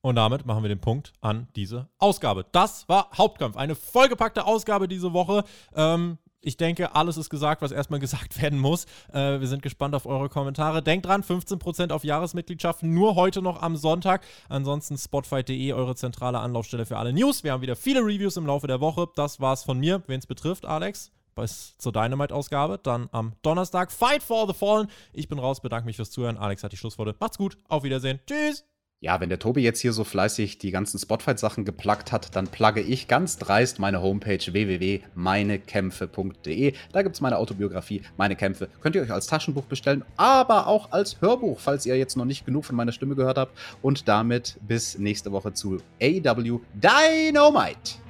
Und damit machen wir den Punkt an diese Ausgabe. Das war Hauptkampf. Eine vollgepackte Ausgabe diese Woche. Ähm, ich denke, alles ist gesagt, was erstmal gesagt werden muss. Äh, wir sind gespannt auf eure Kommentare. Denkt dran, 15% auf Jahresmitgliedschaften nur heute noch am Sonntag. Ansonsten spotfight.de, eure zentrale Anlaufstelle für alle News. Wir haben wieder viele Reviews im Laufe der Woche. Das war's von mir, wen es betrifft, Alex. Bis zur Dynamite-Ausgabe. Dann am Donnerstag Fight for the Fallen. Ich bin raus, bedanke mich fürs Zuhören. Alex hat die Schlussworte. Macht's gut, auf Wiedersehen. Tschüss. Ja, wenn der Tobi jetzt hier so fleißig die ganzen Spotfight-Sachen geplagt hat, dann plugge ich ganz dreist meine Homepage www.meinekämpfe.de. Da gibt es meine Autobiografie, meine Kämpfe. Könnt ihr euch als Taschenbuch bestellen, aber auch als Hörbuch, falls ihr jetzt noch nicht genug von meiner Stimme gehört habt. Und damit bis nächste Woche zu AW Dynamite.